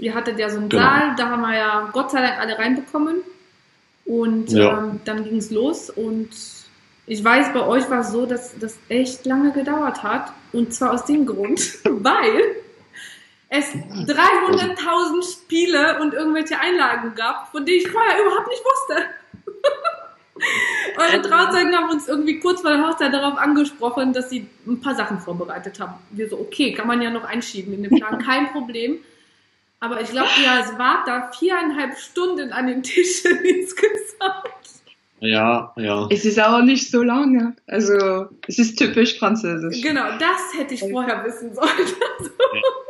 ihr hattet ja so einen Genau. Saal, da haben wir ja Gott sei Dank alle reinbekommen. Und Ja. ähm, dann ging's los und ich weiß, bei euch war es so, dass das echt lange gedauert hat. Und zwar aus dem Grund, weil es 300.000 Spiele und irgendwelche Einlagen gab, von denen ich vorher überhaupt nicht wusste. Eure Trauzeugen haben uns irgendwie kurz vor der Hochzeit darauf angesprochen, dass sie ein paar Sachen vorbereitet haben. Wir so, okay, kann man ja noch einschieben in den Plan, kein Problem. Aber ich glaube, ihr wart da viereinhalb Stunden an den Tischen insgesamt. Ja, ja. Es ist auch nicht so lange. Also, es ist typisch französisch. Genau, das hätte ich vorher wissen sollen.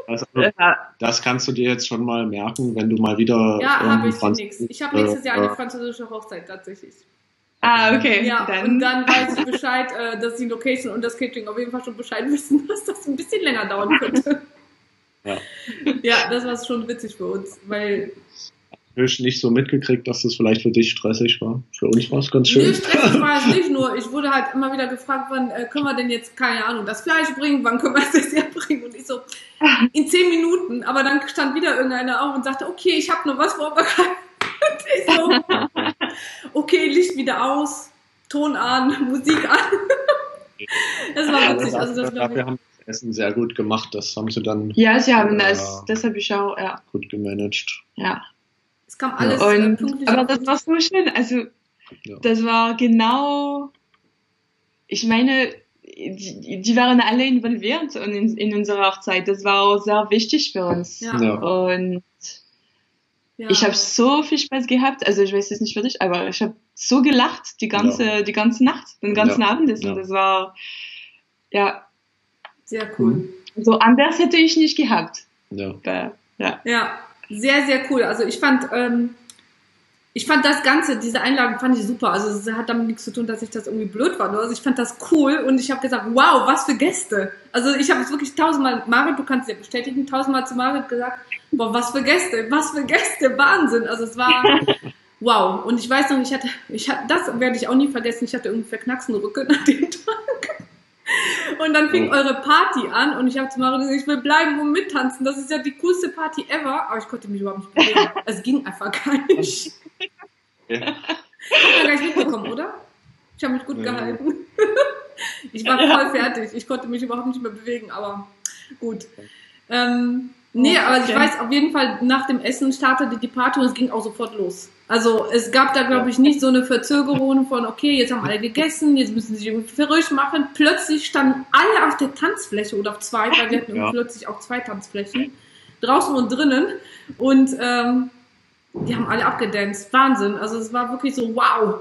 Also, das kannst du dir jetzt schon mal merken, wenn du mal wieder. Ja, habe ich nichts. Ich habe nächstes Jahr eine französische Hochzeit tatsächlich. Ah, okay. Ja, dann. und dann weiß ich Bescheid, äh, dass die Location und das Catering auf jeden Fall schon Bescheid wissen, dass das ein bisschen länger dauern könnte. Ja. Ja, das war schon witzig für uns, weil nicht so mitgekriegt, dass das vielleicht für dich stressig war. Für uns war es ganz schön. Nee, stressig war es nicht nur. Ich wurde halt immer wieder gefragt, wann äh, können wir denn jetzt, keine Ahnung, das Fleisch bringen, wann können wir das Dessert bringen? Und ich so, in zehn Minuten. Aber dann stand wieder irgendeiner auf und sagte, okay, ich habe noch was vorbereitet. Und ich so, okay, Licht wieder aus, Ton an, Musik an. das war witzig. Ja, also das dafür haben das Essen sehr gut gemacht. Das haben sie dann. Ja, sie haben das, das habe ich auch, ja. Gut gemanagt. Ja. Es kam alles Und, äh, pünktlich. aber das war so schön. Also, Ja. das war genau, ich meine, die, die waren alle involviert in, in unserer Hochzeit. Das war auch sehr wichtig für uns. Ja. Ja. Und ja. ich habe so viel Spaß gehabt. Also ich weiß es nicht für dich, aber ich habe so gelacht die ganze, die ganze Nacht, den ganzen Ja. Abend. Und Ja. das war, ja, Sehr cool. so anders hätte ich nicht gehabt. Ja. Äh, Ja. Ja, sehr, sehr cool. Also ich fand, ähm, ich fand das Ganze, diese Einladung fand ich super. Also es hat damit nichts zu tun, dass ich das irgendwie blöd fand. Also ich fand das cool und ich habe gesagt, wow, was für Gäste. Also ich habe es wirklich tausendmal, Marit, du kannst es ja bestätigen, tausendmal zu Marit gesagt, boah, was für Gäste, was für Gäste, Wahnsinn. Also es war wow. Und ich weiß noch, ich hatte, ich hatte, das werde ich auch nie vergessen, ich hatte irgendwie verknacksten Rücken an dem Tag. Und dann fing Oh. eure Party an und ich habe zu Mario gesagt, ich will bleiben und mittanzen. Das ist ja die coolste Party ever. Aber ich konnte mich überhaupt nicht bewegen. Es ging einfach gar nicht. Ja. Habt ihr gar nicht mitbekommen, oder? Ich habe mich gut Nee. gehalten. Ich war voll fertig. Ich konnte mich überhaupt nicht mehr bewegen, aber gut. Ähm, nee, Oh, aber ich okay. weiß auf jeden Fall, nach dem Essen startete die Party und es ging auch sofort los. Also es gab da, glaube ich, nicht so eine Verzögerung von, okay, jetzt haben alle gegessen, jetzt müssen sie sich irgendwie verrückt machen. Plötzlich standen alle auf der Tanzfläche oder auf zwei, weil wir hatten Ja. plötzlich auch zwei Tanzflächen, draußen und drinnen. Und ähm, die haben alle abgedanced. Wahnsinn. Also es war wirklich so, wow.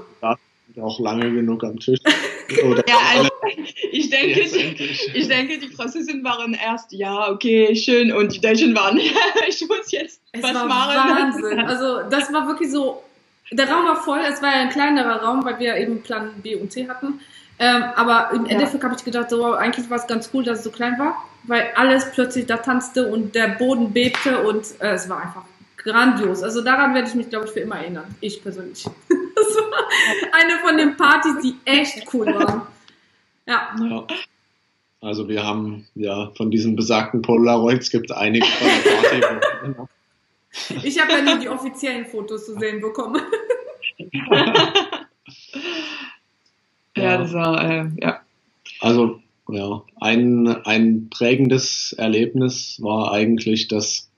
Auch lange genug am Tisch. Ja, also, ich denke, die, ich denke, die Franzosen waren erst, ja, okay, schön, und die Deutschen waren, ich muss jetzt Es was war machen. Wahnsinn. Also das war wirklich so. Der Raum war voll. Es war ja ein kleinerer Raum, weil wir eben Plan B und C hatten. Ähm, aber im Ja. Endeffekt habe ich gedacht, so eigentlich war es ganz cool, dass es so klein war, weil alles plötzlich da tanzte und der Boden bebte und äh, es war einfach grandios. Also daran werde ich mich, glaube ich, für immer erinnern. Ich persönlich. Das war eine von den Partys, die echt cool waren. Ja. Ja. Also wir haben ja von diesen besagten Polaroids gibt einige von der Party. Ich habe ja nur die offiziellen Fotos zu sehen bekommen. Ja, das war, äh, ja. Also ja, ein, ein prägendes Erlebnis war eigentlich, dass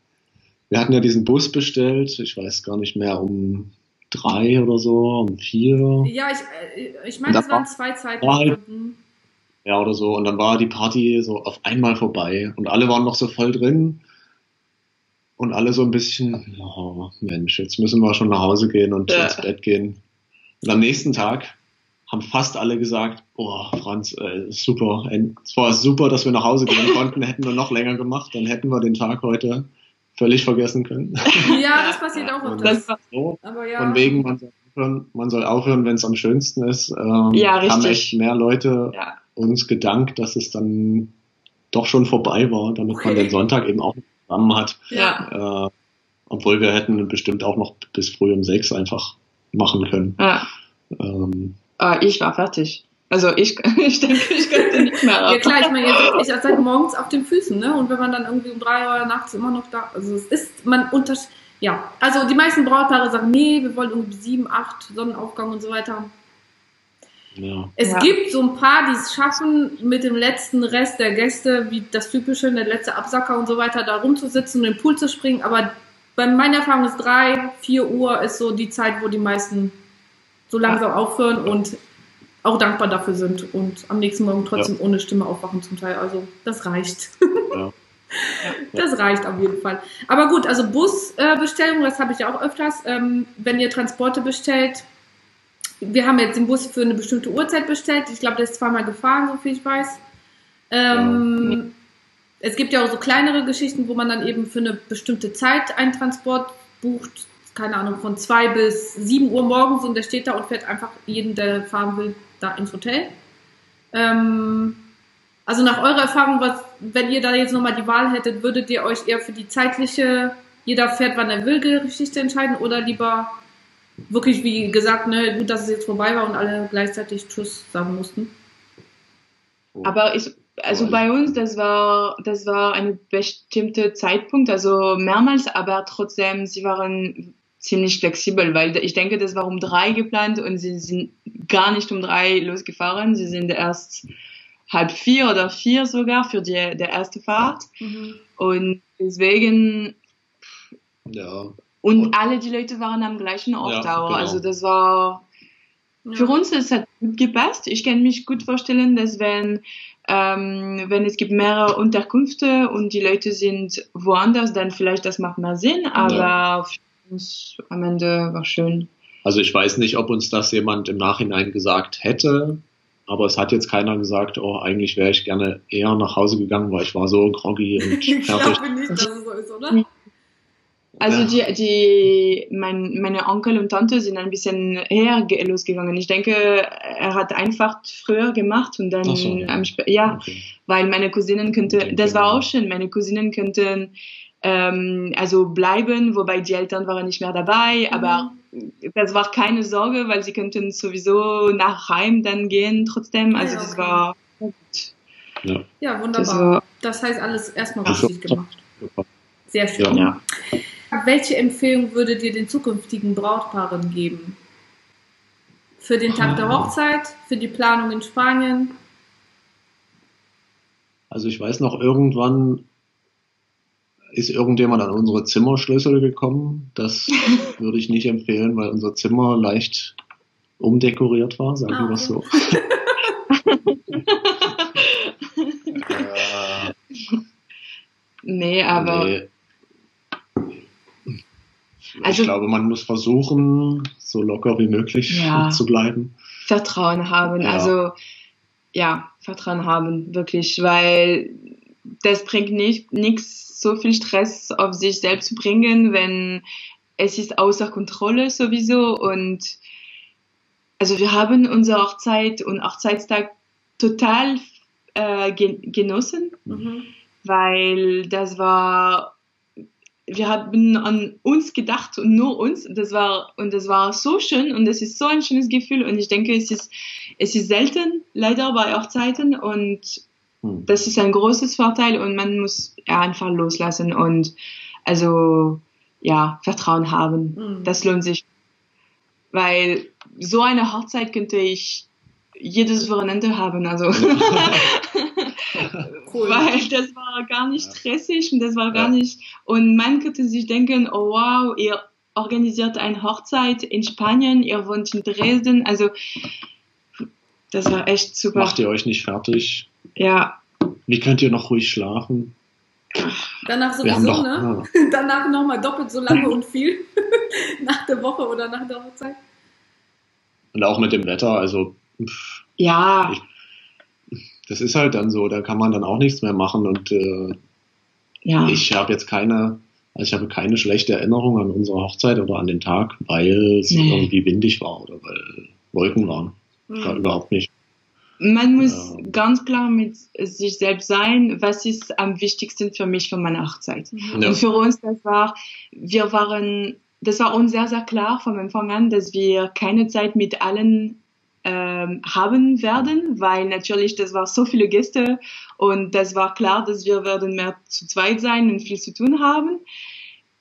wir hatten ja diesen Bus bestellt, ich weiß gar nicht mehr, um drei oder so, um vier. Ja, ich, äh, ich meine, es waren war- zwei Zeiten. halt- Mhm. Ja, oder so. Und dann war die Party so auf einmal vorbei und alle waren noch so voll drin. Und alle so ein bisschen, oh Mensch, jetzt müssen wir schon nach Hause gehen und Ja. ins Bett gehen. Und am nächsten Tag haben fast alle gesagt, oh Franz, äh, super, es war super, dass wir nach Hause gehen konnten, hätten wir noch länger gemacht, dann hätten wir den Tag heute völlig vergessen können. Ja, das passiert auch Und öfters. Das so, Aber ja. von wegen, man soll aufhören, man soll aufhören, wenn es am schönsten ist. Ähm, Ja, Haben richtig. echt mehr Leute ja. uns gedankt, dass es dann doch schon vorbei war, damit man Okay. den Sonntag eben auch zusammen hat. ja. Äh, obwohl wir hätten bestimmt auch noch bis früh um sechs einfach machen können. ja. Ähm, Ah, ich war fertig. Also ich, ich denke, ich könnte nicht mehr. Ja klar, ich meine, ihr seid, ich seid morgens auf den Füßen, ne? Und wenn man dann irgendwie um drei Uhr nachts immer noch da, also es ist, man unter, ja, also die meisten Brautpaare sagen, nee, wir wollen irgendwie sieben, acht Sonnenaufgang und so weiter. ja. Es Ja. gibt so ein paar, die es schaffen, mit dem letzten Rest der Gäste, wie das typische, der letzte Absacker und so weiter, da rumzusitzen und in den Pool zu springen. Aber bei meiner Erfahrung ist drei, vier Uhr ist so die Zeit, wo die meisten so langsam aufhören und auch dankbar dafür sind und am nächsten Morgen trotzdem ja. ohne Stimme aufwachen zum Teil. Also das reicht. Ja. Das reicht auf jeden Fall. Aber gut, also Busbestellung, das habe ich ja auch öfters. Ähm, wenn ihr Transporte bestellt, wir haben jetzt den Bus für eine bestimmte Uhrzeit bestellt. Ich glaube, der ist zweimal gefahren, so viel ich weiß. Ähm, ja. Es gibt ja auch so kleinere Geschichten, wo man dann eben für eine bestimmte Zeit einen Transport bucht. Keine Ahnung, von zwei bis sieben Uhr morgens und der steht da und fährt einfach jeden, der fahren will, da ins Hotel. Ähm, also nach eurer Erfahrung, was, wenn ihr da jetzt nochmal die Wahl hättet, würdet ihr euch eher für die zeitliche, jeder fährt, wann er will, Geschichte entscheiden oder lieber wirklich, wie gesagt, ne, gut, dass es jetzt vorbei war und alle gleichzeitig Tschüss sagen mussten? Aber ich, also bei uns, das war, das war ein bestimmter Zeitpunkt, also mehrmals, aber trotzdem, sie waren ziemlich flexibel, weil ich denke, das war um drei geplant und sie sind gar nicht um drei losgefahren. Sie sind erst halb vier oder vier sogar für die der erste Fahrt. Mhm. Und deswegen. Ja. Und, und, alle die Leute waren am gleichen Ort ja, Genau. Also das war ja. für uns das hat gut gepasst. Ich kann mich gut vorstellen, dass wenn ähm, wenn es gibt mehrere Unterkünfte und die Leute sind woanders, dann vielleicht das macht mehr Sinn. Aber ja. für uns am Ende war schön. Also ich weiß nicht, ob uns das jemand im Nachhinein gesagt hätte, aber es hat jetzt keiner gesagt, oh, eigentlich wäre ich gerne eher nach Hause gegangen, weil ich war so groggy und fertig. ich glaube nicht, dass es so ist, oder? Also die, die, mein, meine Onkel und Tante sind ein bisschen eher losgegangen. Ich denke, er hat einfach früher gemacht und dann, so. ähm, ja, okay. weil meine Cousinen könnten, das war auch schön, meine Cousinen könnten ähm, also bleiben, wobei die Eltern waren nicht mehr dabei, mhm. aber das war keine Sorge, weil sie könnten sowieso nach Heim dann gehen trotzdem. Also ja, okay. das war gut. Ja, ja wunderbar. Das, war, das, heißt alles erstmal richtig gemacht. Sehr schön. Ja. Welche Empfehlung würdet ihr den zukünftigen Brautpaaren geben? Für den Tag der. Hochzeit, für die Planung in Spanien? Also ich weiß noch, irgendwann ist irgendjemand an unsere Zimmerschlüssel gekommen. Das würde ich nicht empfehlen, weil unser Zimmer leicht umdekoriert war, sagen wir ah, so. nee, aber. Nee. Also, ich glaube, man muss versuchen, so locker wie möglich ja, zu bleiben. Vertrauen haben, ja. also ja, Vertrauen haben, wirklich, weil das bringt nicht nichts, so viel Stress auf sich selbst zu bringen, wenn es ist außer Kontrolle sowieso und also wir haben unsere Hochzeit und Hochzeitstag total äh, genossen, mhm. weil das war wir haben an uns gedacht und nur uns. Das war und das war so schön und es ist so ein schönes Gefühl und ich denke, es ist es ist selten leider bei Hochzeiten und hm. Das ist ein großes Vorteil und man muss einfach loslassen und also ja, Vertrauen haben. Mhm. Das lohnt sich. Weil so eine Hochzeit könnte ich jedes Wochenende haben. Also cool. weil das war gar nicht stressig und das war gar ja. nicht. Und man könnte sich denken, oh wow, ihr organisiert eine Hochzeit in Spanien, ihr wohnt in Dresden. Also das war echt super. Macht ihr euch nicht fertig? Ja. Wie könnt ihr noch ruhig schlafen? Danach sowieso, doch, ne? Ja. Danach nochmal doppelt so lange und viel. nach der Woche oder nach der Hochzeit. Und auch mit dem Wetter, also. ja. Ich, das ist halt dann so, da kann man dann auch nichts mehr machen und äh, ja. ich habe jetzt keine, also ich habe keine schlechte Erinnerung an unsere Hochzeit oder an den Tag, weil es nee. irgendwie windig war oder weil Wolken waren. Mhm. Überhaupt nicht. Man muss ja. ganz klar mit sich selbst sein, was ist am wichtigsten für mich für meine Hochzeit. Ja. Und für uns, das war, wir waren, das war uns sehr, sehr klar vom Anfang an, dass wir keine Zeit mit allen ähm, haben werden, weil natürlich das war so viele Gäste und das war klar, dass wir werden mehr zu zweit sein und viel zu tun haben.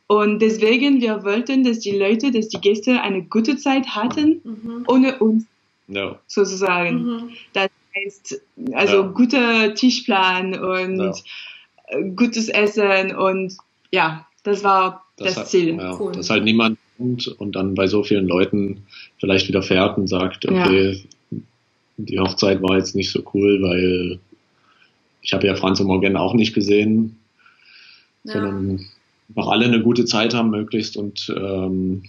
Und deswegen, wir wollten, dass die Leute, dass die Gäste eine gute Zeit hatten, mhm. ohne uns no. sozusagen. Mhm. Das heißt, also ja. guter Tischplan und ja. Äh, gutes Essen und ja, das war das, das hat, Ziel. Ja, cool. Dass halt niemand kommt und dann bei so vielen Leuten vielleicht wieder fährt und sagt, okay, Die Hochzeit war jetzt nicht so cool, weil ich habe ja Franz und Morgan auch nicht gesehen, ja. sondern einfach alle eine gute Zeit haben möglichst und ähm,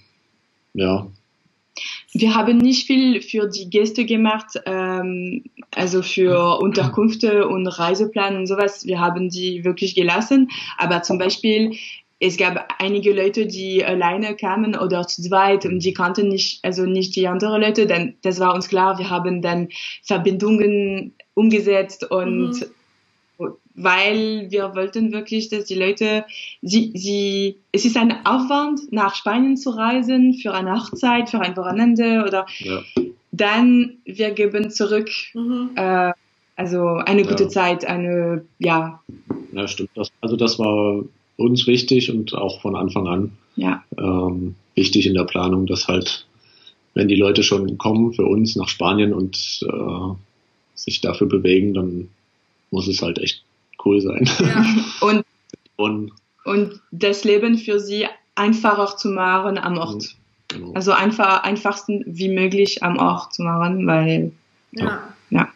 ja. Wir haben nicht viel für die Gäste gemacht, ähm, also für Unterkünfte und Reiseplan und sowas. Wir haben die wirklich gelassen. Aber zum Beispiel, es gab einige Leute, die alleine kamen oder zu zweit und die kannten nicht, also nicht die anderen Leute. Dann, das war uns klar. Wir haben dann Verbindungen umgesetzt und mhm weil wir wollten wirklich, dass die Leute, sie, sie, es ist ein Aufwand, nach Spanien zu reisen für eine Hochzeit, für ein Wochenende oder ja. dann wir geben zurück, mhm. äh, also eine gute ja. Zeit, eine, ja. Ja, stimmt. Das, also das war uns wichtig und auch von Anfang an ja. ähm, wichtig in der Planung, dass halt, wenn die Leute schon kommen für uns nach Spanien und äh, sich dafür bewegen, dann muss es halt echt cool sein. Ja. Und, und, und das Leben für sie einfacher zu machen am Ort. Genau. Also einfach, einfachsten wie möglich am Ort zu machen, weil ja. ja.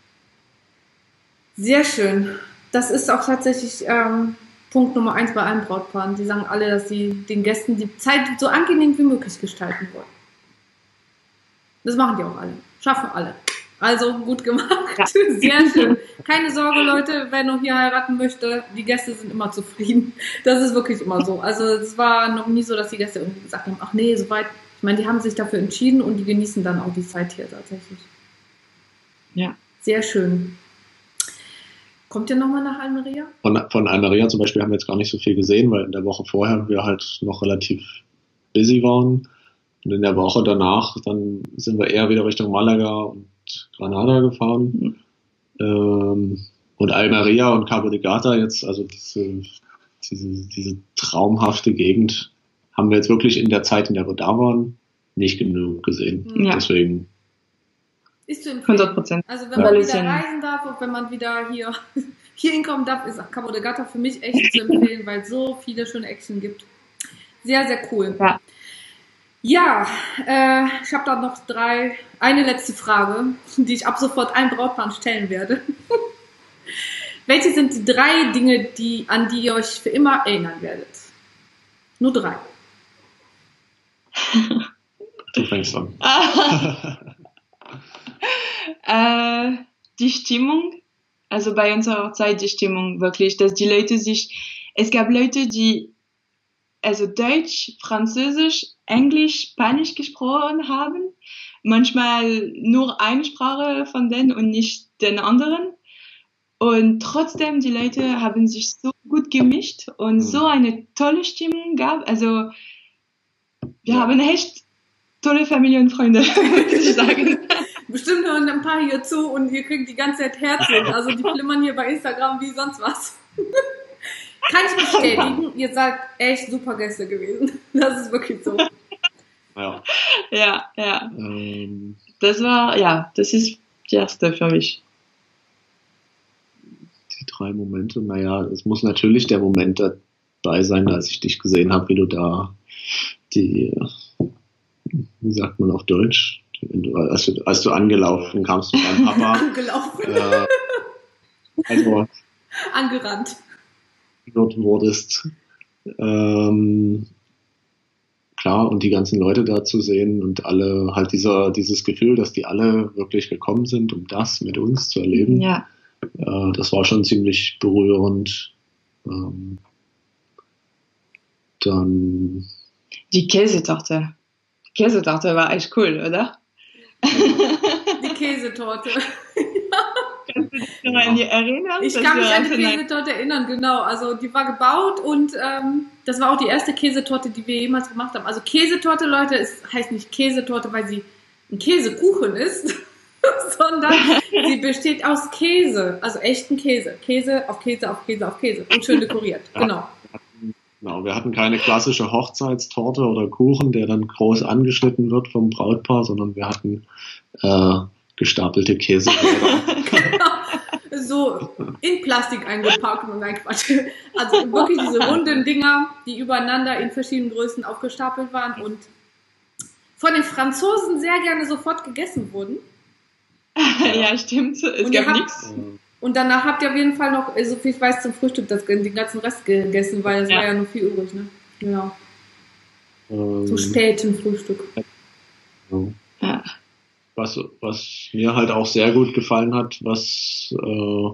Sehr schön. Das ist auch tatsächlich ähm, Punkt Nummer eins bei allen Brautpaaren. Die sagen alle, dass sie den Gästen die Zeit so angenehm wie möglich gestalten wollen. Das machen die auch alle. Schaffen alle. Also gut gemacht. Ja. Sehr schön. Keine Sorge, Leute, wer noch hier heiraten möchte, die Gäste sind immer zufrieden. Das ist wirklich immer so. Also es war noch nie so, dass die Gäste irgendwie gesagt haben, ach nee, soweit. Ich meine, die haben sich dafür entschieden und die genießen dann auch die Zeit hier tatsächlich. Ja. Sehr schön. Kommt ihr nochmal nach Almeria? Von, von Almeria zum Beispiel haben wir jetzt gar nicht so viel gesehen, weil in der Woche vorher wir halt noch relativ busy waren. Und in der Woche danach, dann sind wir eher wieder Richtung Malaga und Granada gefahren. Ähm, und Almeria und Cabo de Gata jetzt, also diese, diese, diese traumhafte Gegend, haben wir jetzt wirklich in der Zeit, in der wir da waren, nicht genug gesehen. Ja. Deswegen. Ist zu empfehlen. 100 Prozent. Also wenn man wieder reisen darf und wenn man wieder hier, hier hinkommen darf, ist Cabo de Gata für mich echt zu empfehlen, weil es so viele schöne Action gibt. Sehr, sehr cool. Ja. Ja, äh, ich habe da noch drei, eine letzte Frage, die ich ab sofort allen Brautpaaren stellen werde. Welche sind die drei Dinge, die, an die ihr euch für immer erinnern werdet? Nur drei. Du fängst an. äh, die Stimmung, also bei unserer Zeit die Stimmung wirklich, dass die Leute sich, es gab Leute, die also Deutsch, Französisch, Englisch, Spanisch gesprochen haben. Manchmal nur eine Sprache von denen und nicht den anderen. Und trotzdem, die Leute haben sich so gut gemischt und so mhm. eine tolle Stimmung gab. Also, wir ja. haben echt tolle Familie und Freunde, würde ich sagen. Bestimmt hören ein paar hier zu und ihr kriegt die ganze Zeit Herzen. Also, die flimmern hier bei Instagram wie sonst was. Kann ich bestätigen, ihr seid echt super Gäste gewesen. Das ist wirklich so. Ja. Ja, ja. Ähm, das war, ja, das ist die erste für mich. Die drei Momente, naja, es muss natürlich der Moment dabei sein, als ich dich gesehen habe, wie du da die, wie sagt man auf Deutsch, als du, als du angelaufen kamst mit deinem Papa. angelaufen. Äh, also, Angerannt wird wurdest. Ähm, klar, und die ganzen Leute da zu sehen und alle halt dieser, dieses Gefühl, dass die alle wirklich gekommen sind, um das mit uns zu erleben. Ja. Äh, das war schon ziemlich berührend. Ähm, dann. Die Käsetorte. Die Käsetorte war echt cool, oder? Die Käsetorte. Kannst du dich noch an die erinnern? Ich kann mich an die Käsetorte erinnern, genau. Also die war gebaut und ähm, das war auch die erste Käsetorte, die wir jemals gemacht haben. Also Käsetorte, Leute, ist, heißt nicht Käsetorte, weil sie ein Käsekuchen ist, sondern sie besteht aus Käse, also echten Käse. Käse auf Käse auf Käse auf Käse und schön dekoriert. Genau. Genau, wir hatten keine klassische Hochzeitstorte oder Kuchen, der dann groß angeschnitten wird vom Brautpaar, sondern wir hatten äh, gestapelte Käse. so in Plastik eingepackt und nein Quatsch. Also wirklich diese runden Dinger, die übereinander in verschiedenen Größen aufgestapelt waren und von den Franzosen sehr gerne sofort gegessen wurden. ja, stimmt. Es Und gab nichts. Und danach habt ihr auf jeden Fall noch, so viel ich weiß, zum Frühstück das, den ganzen Rest gegessen, weil es Ja. war ja noch viel übrig, ne? Ja, ähm, zu spätem Frühstück. Ja. Was, was mir halt auch sehr gut gefallen hat, was, äh,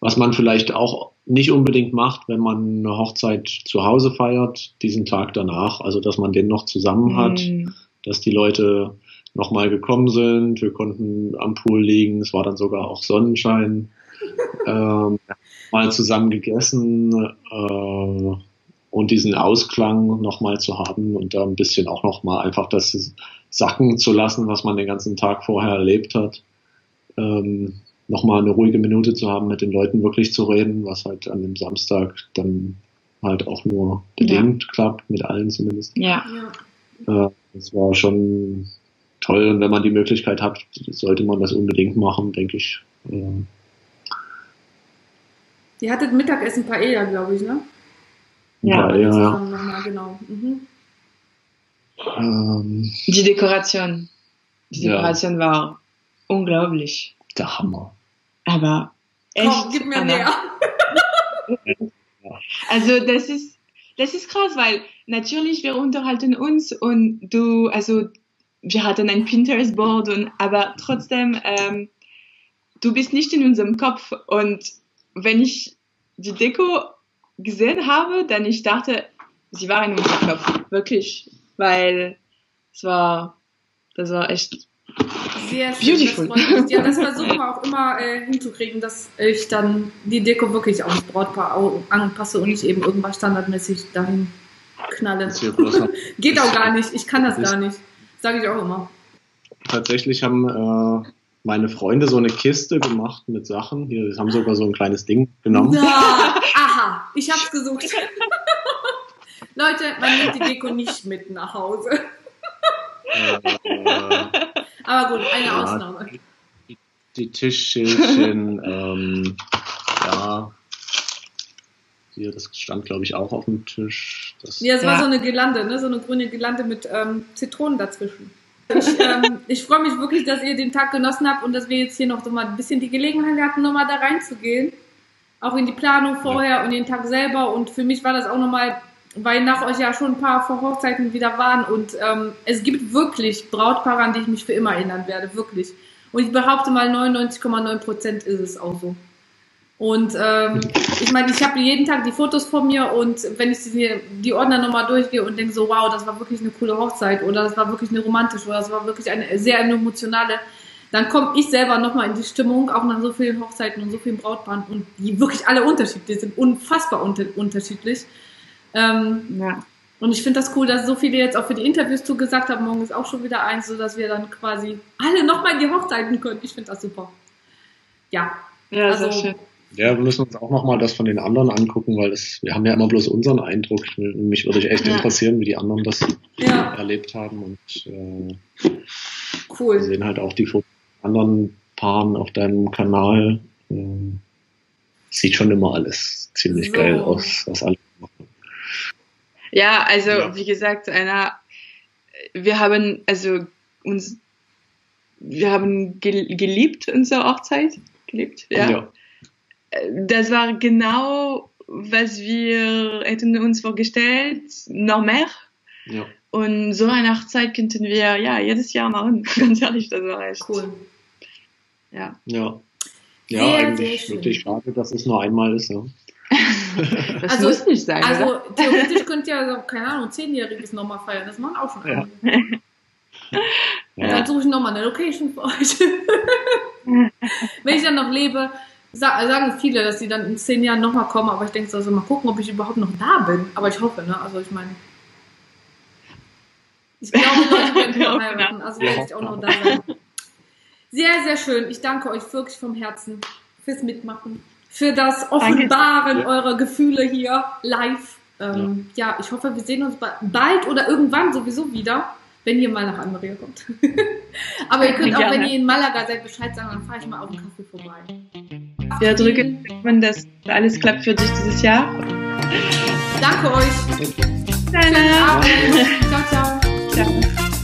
was man vielleicht auch nicht unbedingt macht, wenn man eine Hochzeit zu Hause feiert, diesen Tag danach. Also, dass man den noch zusammen hat, Mm. dass die Leute nochmal gekommen sind. Wir konnten am Pool liegen. Es war dann sogar auch Sonnenschein. ähm, mal zusammen gegessen äh, und diesen Ausklang nochmal zu haben und da ein bisschen auch nochmal einfach das sacken zu lassen, was man den ganzen Tag vorher erlebt hat. Ähm, nochmal eine ruhige Minute zu haben, mit den Leuten wirklich zu reden, was halt an dem Samstag dann halt auch nur bedingt klappt, mit allen zumindest. Ja. Ja. Äh, das war schon toll und wenn man die Möglichkeit hat, sollte man das unbedingt machen, denke ich. Äh, Ihr hattet Mittagessen Paella, glaube ich, ne? Ja, ja, ja. Nochmal, genau. Mhm. Ähm, Die Dekoration. Die Ja. Dekoration war unglaublich. der Hammer. Aber echt. Komm, gib mir mehr. Also das ist, das ist krass, weil natürlich wir unterhalten uns und du, also wir hatten ein Pinterest-Board und aber trotzdem, ähm, du bist nicht in unserem Kopf und wenn ich die Deko gesehen habe, dann ich dachte, sie war in unserem Kopf, wirklich, weil es war, das war echt, Sehr schön. Beautiful. Das. Ja, das versuchen wir auch immer äh, hinzukriegen, dass ich dann die Deko wirklich aufs Brautpaar au- anpasse und nicht eben irgendwas standardmäßig dahin knalle. Geht auch gar nicht. Ich kann das gar nicht. Sage ich auch immer. Tatsächlich haben äh, meine Freunde so eine Kiste gemacht mit Sachen. Hier die haben sogar so ein kleines Ding genommen. Na, aha, ich hab's gesucht. Leute, man nimmt die Deko nicht mit nach Hause. Aber gut, eine Ja. Ausnahme. die Tischschildchen, ähm, ja. Hier, das stand, glaube ich, auch auf dem Tisch. Das, Ja, es war Ja. so eine Girlande, ne? so eine grüne Girlande mit ähm, Zitronen dazwischen. Ich, ähm, ich freue mich wirklich, dass ihr den Tag genossen habt und dass wir jetzt hier noch so mal ein bisschen die Gelegenheit hatten, nochmal da reinzugehen. Auch in die Planung vorher und den Tag selber. Und für mich war das auch nochmal, weil nach euch ja schon ein paar vor Hochzeiten wieder waren. Und ähm, es gibt wirklich Brautpaare, an die ich mich für immer erinnern werde. Wirklich. Und ich behaupte mal, 99,9 Prozent ist es auch so. Und ähm, ich meine, ich habe jeden Tag die Fotos von mir und wenn ich die, die Ordner nochmal durchgehe und denke so, wow, das war wirklich eine coole Hochzeit oder das war wirklich eine romantische oder das war wirklich eine sehr emotionale, dann komme ich selber nochmal in die Stimmung, auch nach so vielen Hochzeiten und so vielen Brautpaaren und die wirklich alle unterschiedlich sind, unfassbar unter, unterschiedlich. Ähm, ja. und ich finde das cool, dass so viele jetzt auch für die Interviews zugesagt haben. Morgen ist auch schon wieder eins, sodass wir dann quasi alle nochmal in die Hochzeiten können. Ich finde das super. Ja, Ja, Also- sehr schön. Ja, wir müssen uns auch nochmal das von den anderen angucken, weil das, wir haben ja immer bloß unseren Eindruck. Mich würde echt Ja. interessieren, wie die anderen das ja, erlebt haben. Und äh, wir cool. sehen halt auch die Fotos anderen Paaren auf deinem Kanal. Ähm, sieht schon immer alles ziemlich So. geil aus, was alle machen. Ja, also Ja. wie gesagt, Anna, wir haben also uns, wir haben gel geliebt unsere Hochzeit, geliebt, ja. ja. Das war genau, was wir hätten uns vorgestellt, noch mehr. ja. Und so eine Hochzeit könnten wir ja jedes Jahr machen. Ganz ehrlich, das war echt. Cool. Ja. Ja. Sehr, Ja, sehr eigentlich schön. wirklich schade, dass es nur einmal ist. Ja. Das Also- muss nicht sein, Also oder? theoretisch könnt ihr, so, keine Ahnung, zehnjähriges nochmal feiern. Das machen auch schon Ja. Ja. Dann suche ich nochmal eine Location für euch. Wenn ich dann noch lebe, sa sagen viele, dass sie dann in zehn Jahren nochmal kommen, aber ich denke so, also mal gucken, ob ich überhaupt noch da bin. Aber ich hoffe, ne? Also ich meine. Ich glaube, Leute werden heiraten, also werde ich auch noch da sein. Sehr, sehr schön. Ich danke euch wirklich vom Herzen fürs Mitmachen, für das Offenbaren Ja. eurer Gefühle hier live. Ähm, ja. ich hoffe, wir sehen uns ba- bald oder irgendwann sowieso wieder, wenn ihr mal nach Anmaria kommt. Aber ihr könnt auch, wenn ihr in Malaga seid, Bescheid sagen, dann fahre ich mal auf den Kaffee vorbei. Wir drücken, wenn das alles klappt für dich dieses Jahr. Danke euch. Schönen. Abend. Ciao, ciao. Ciao.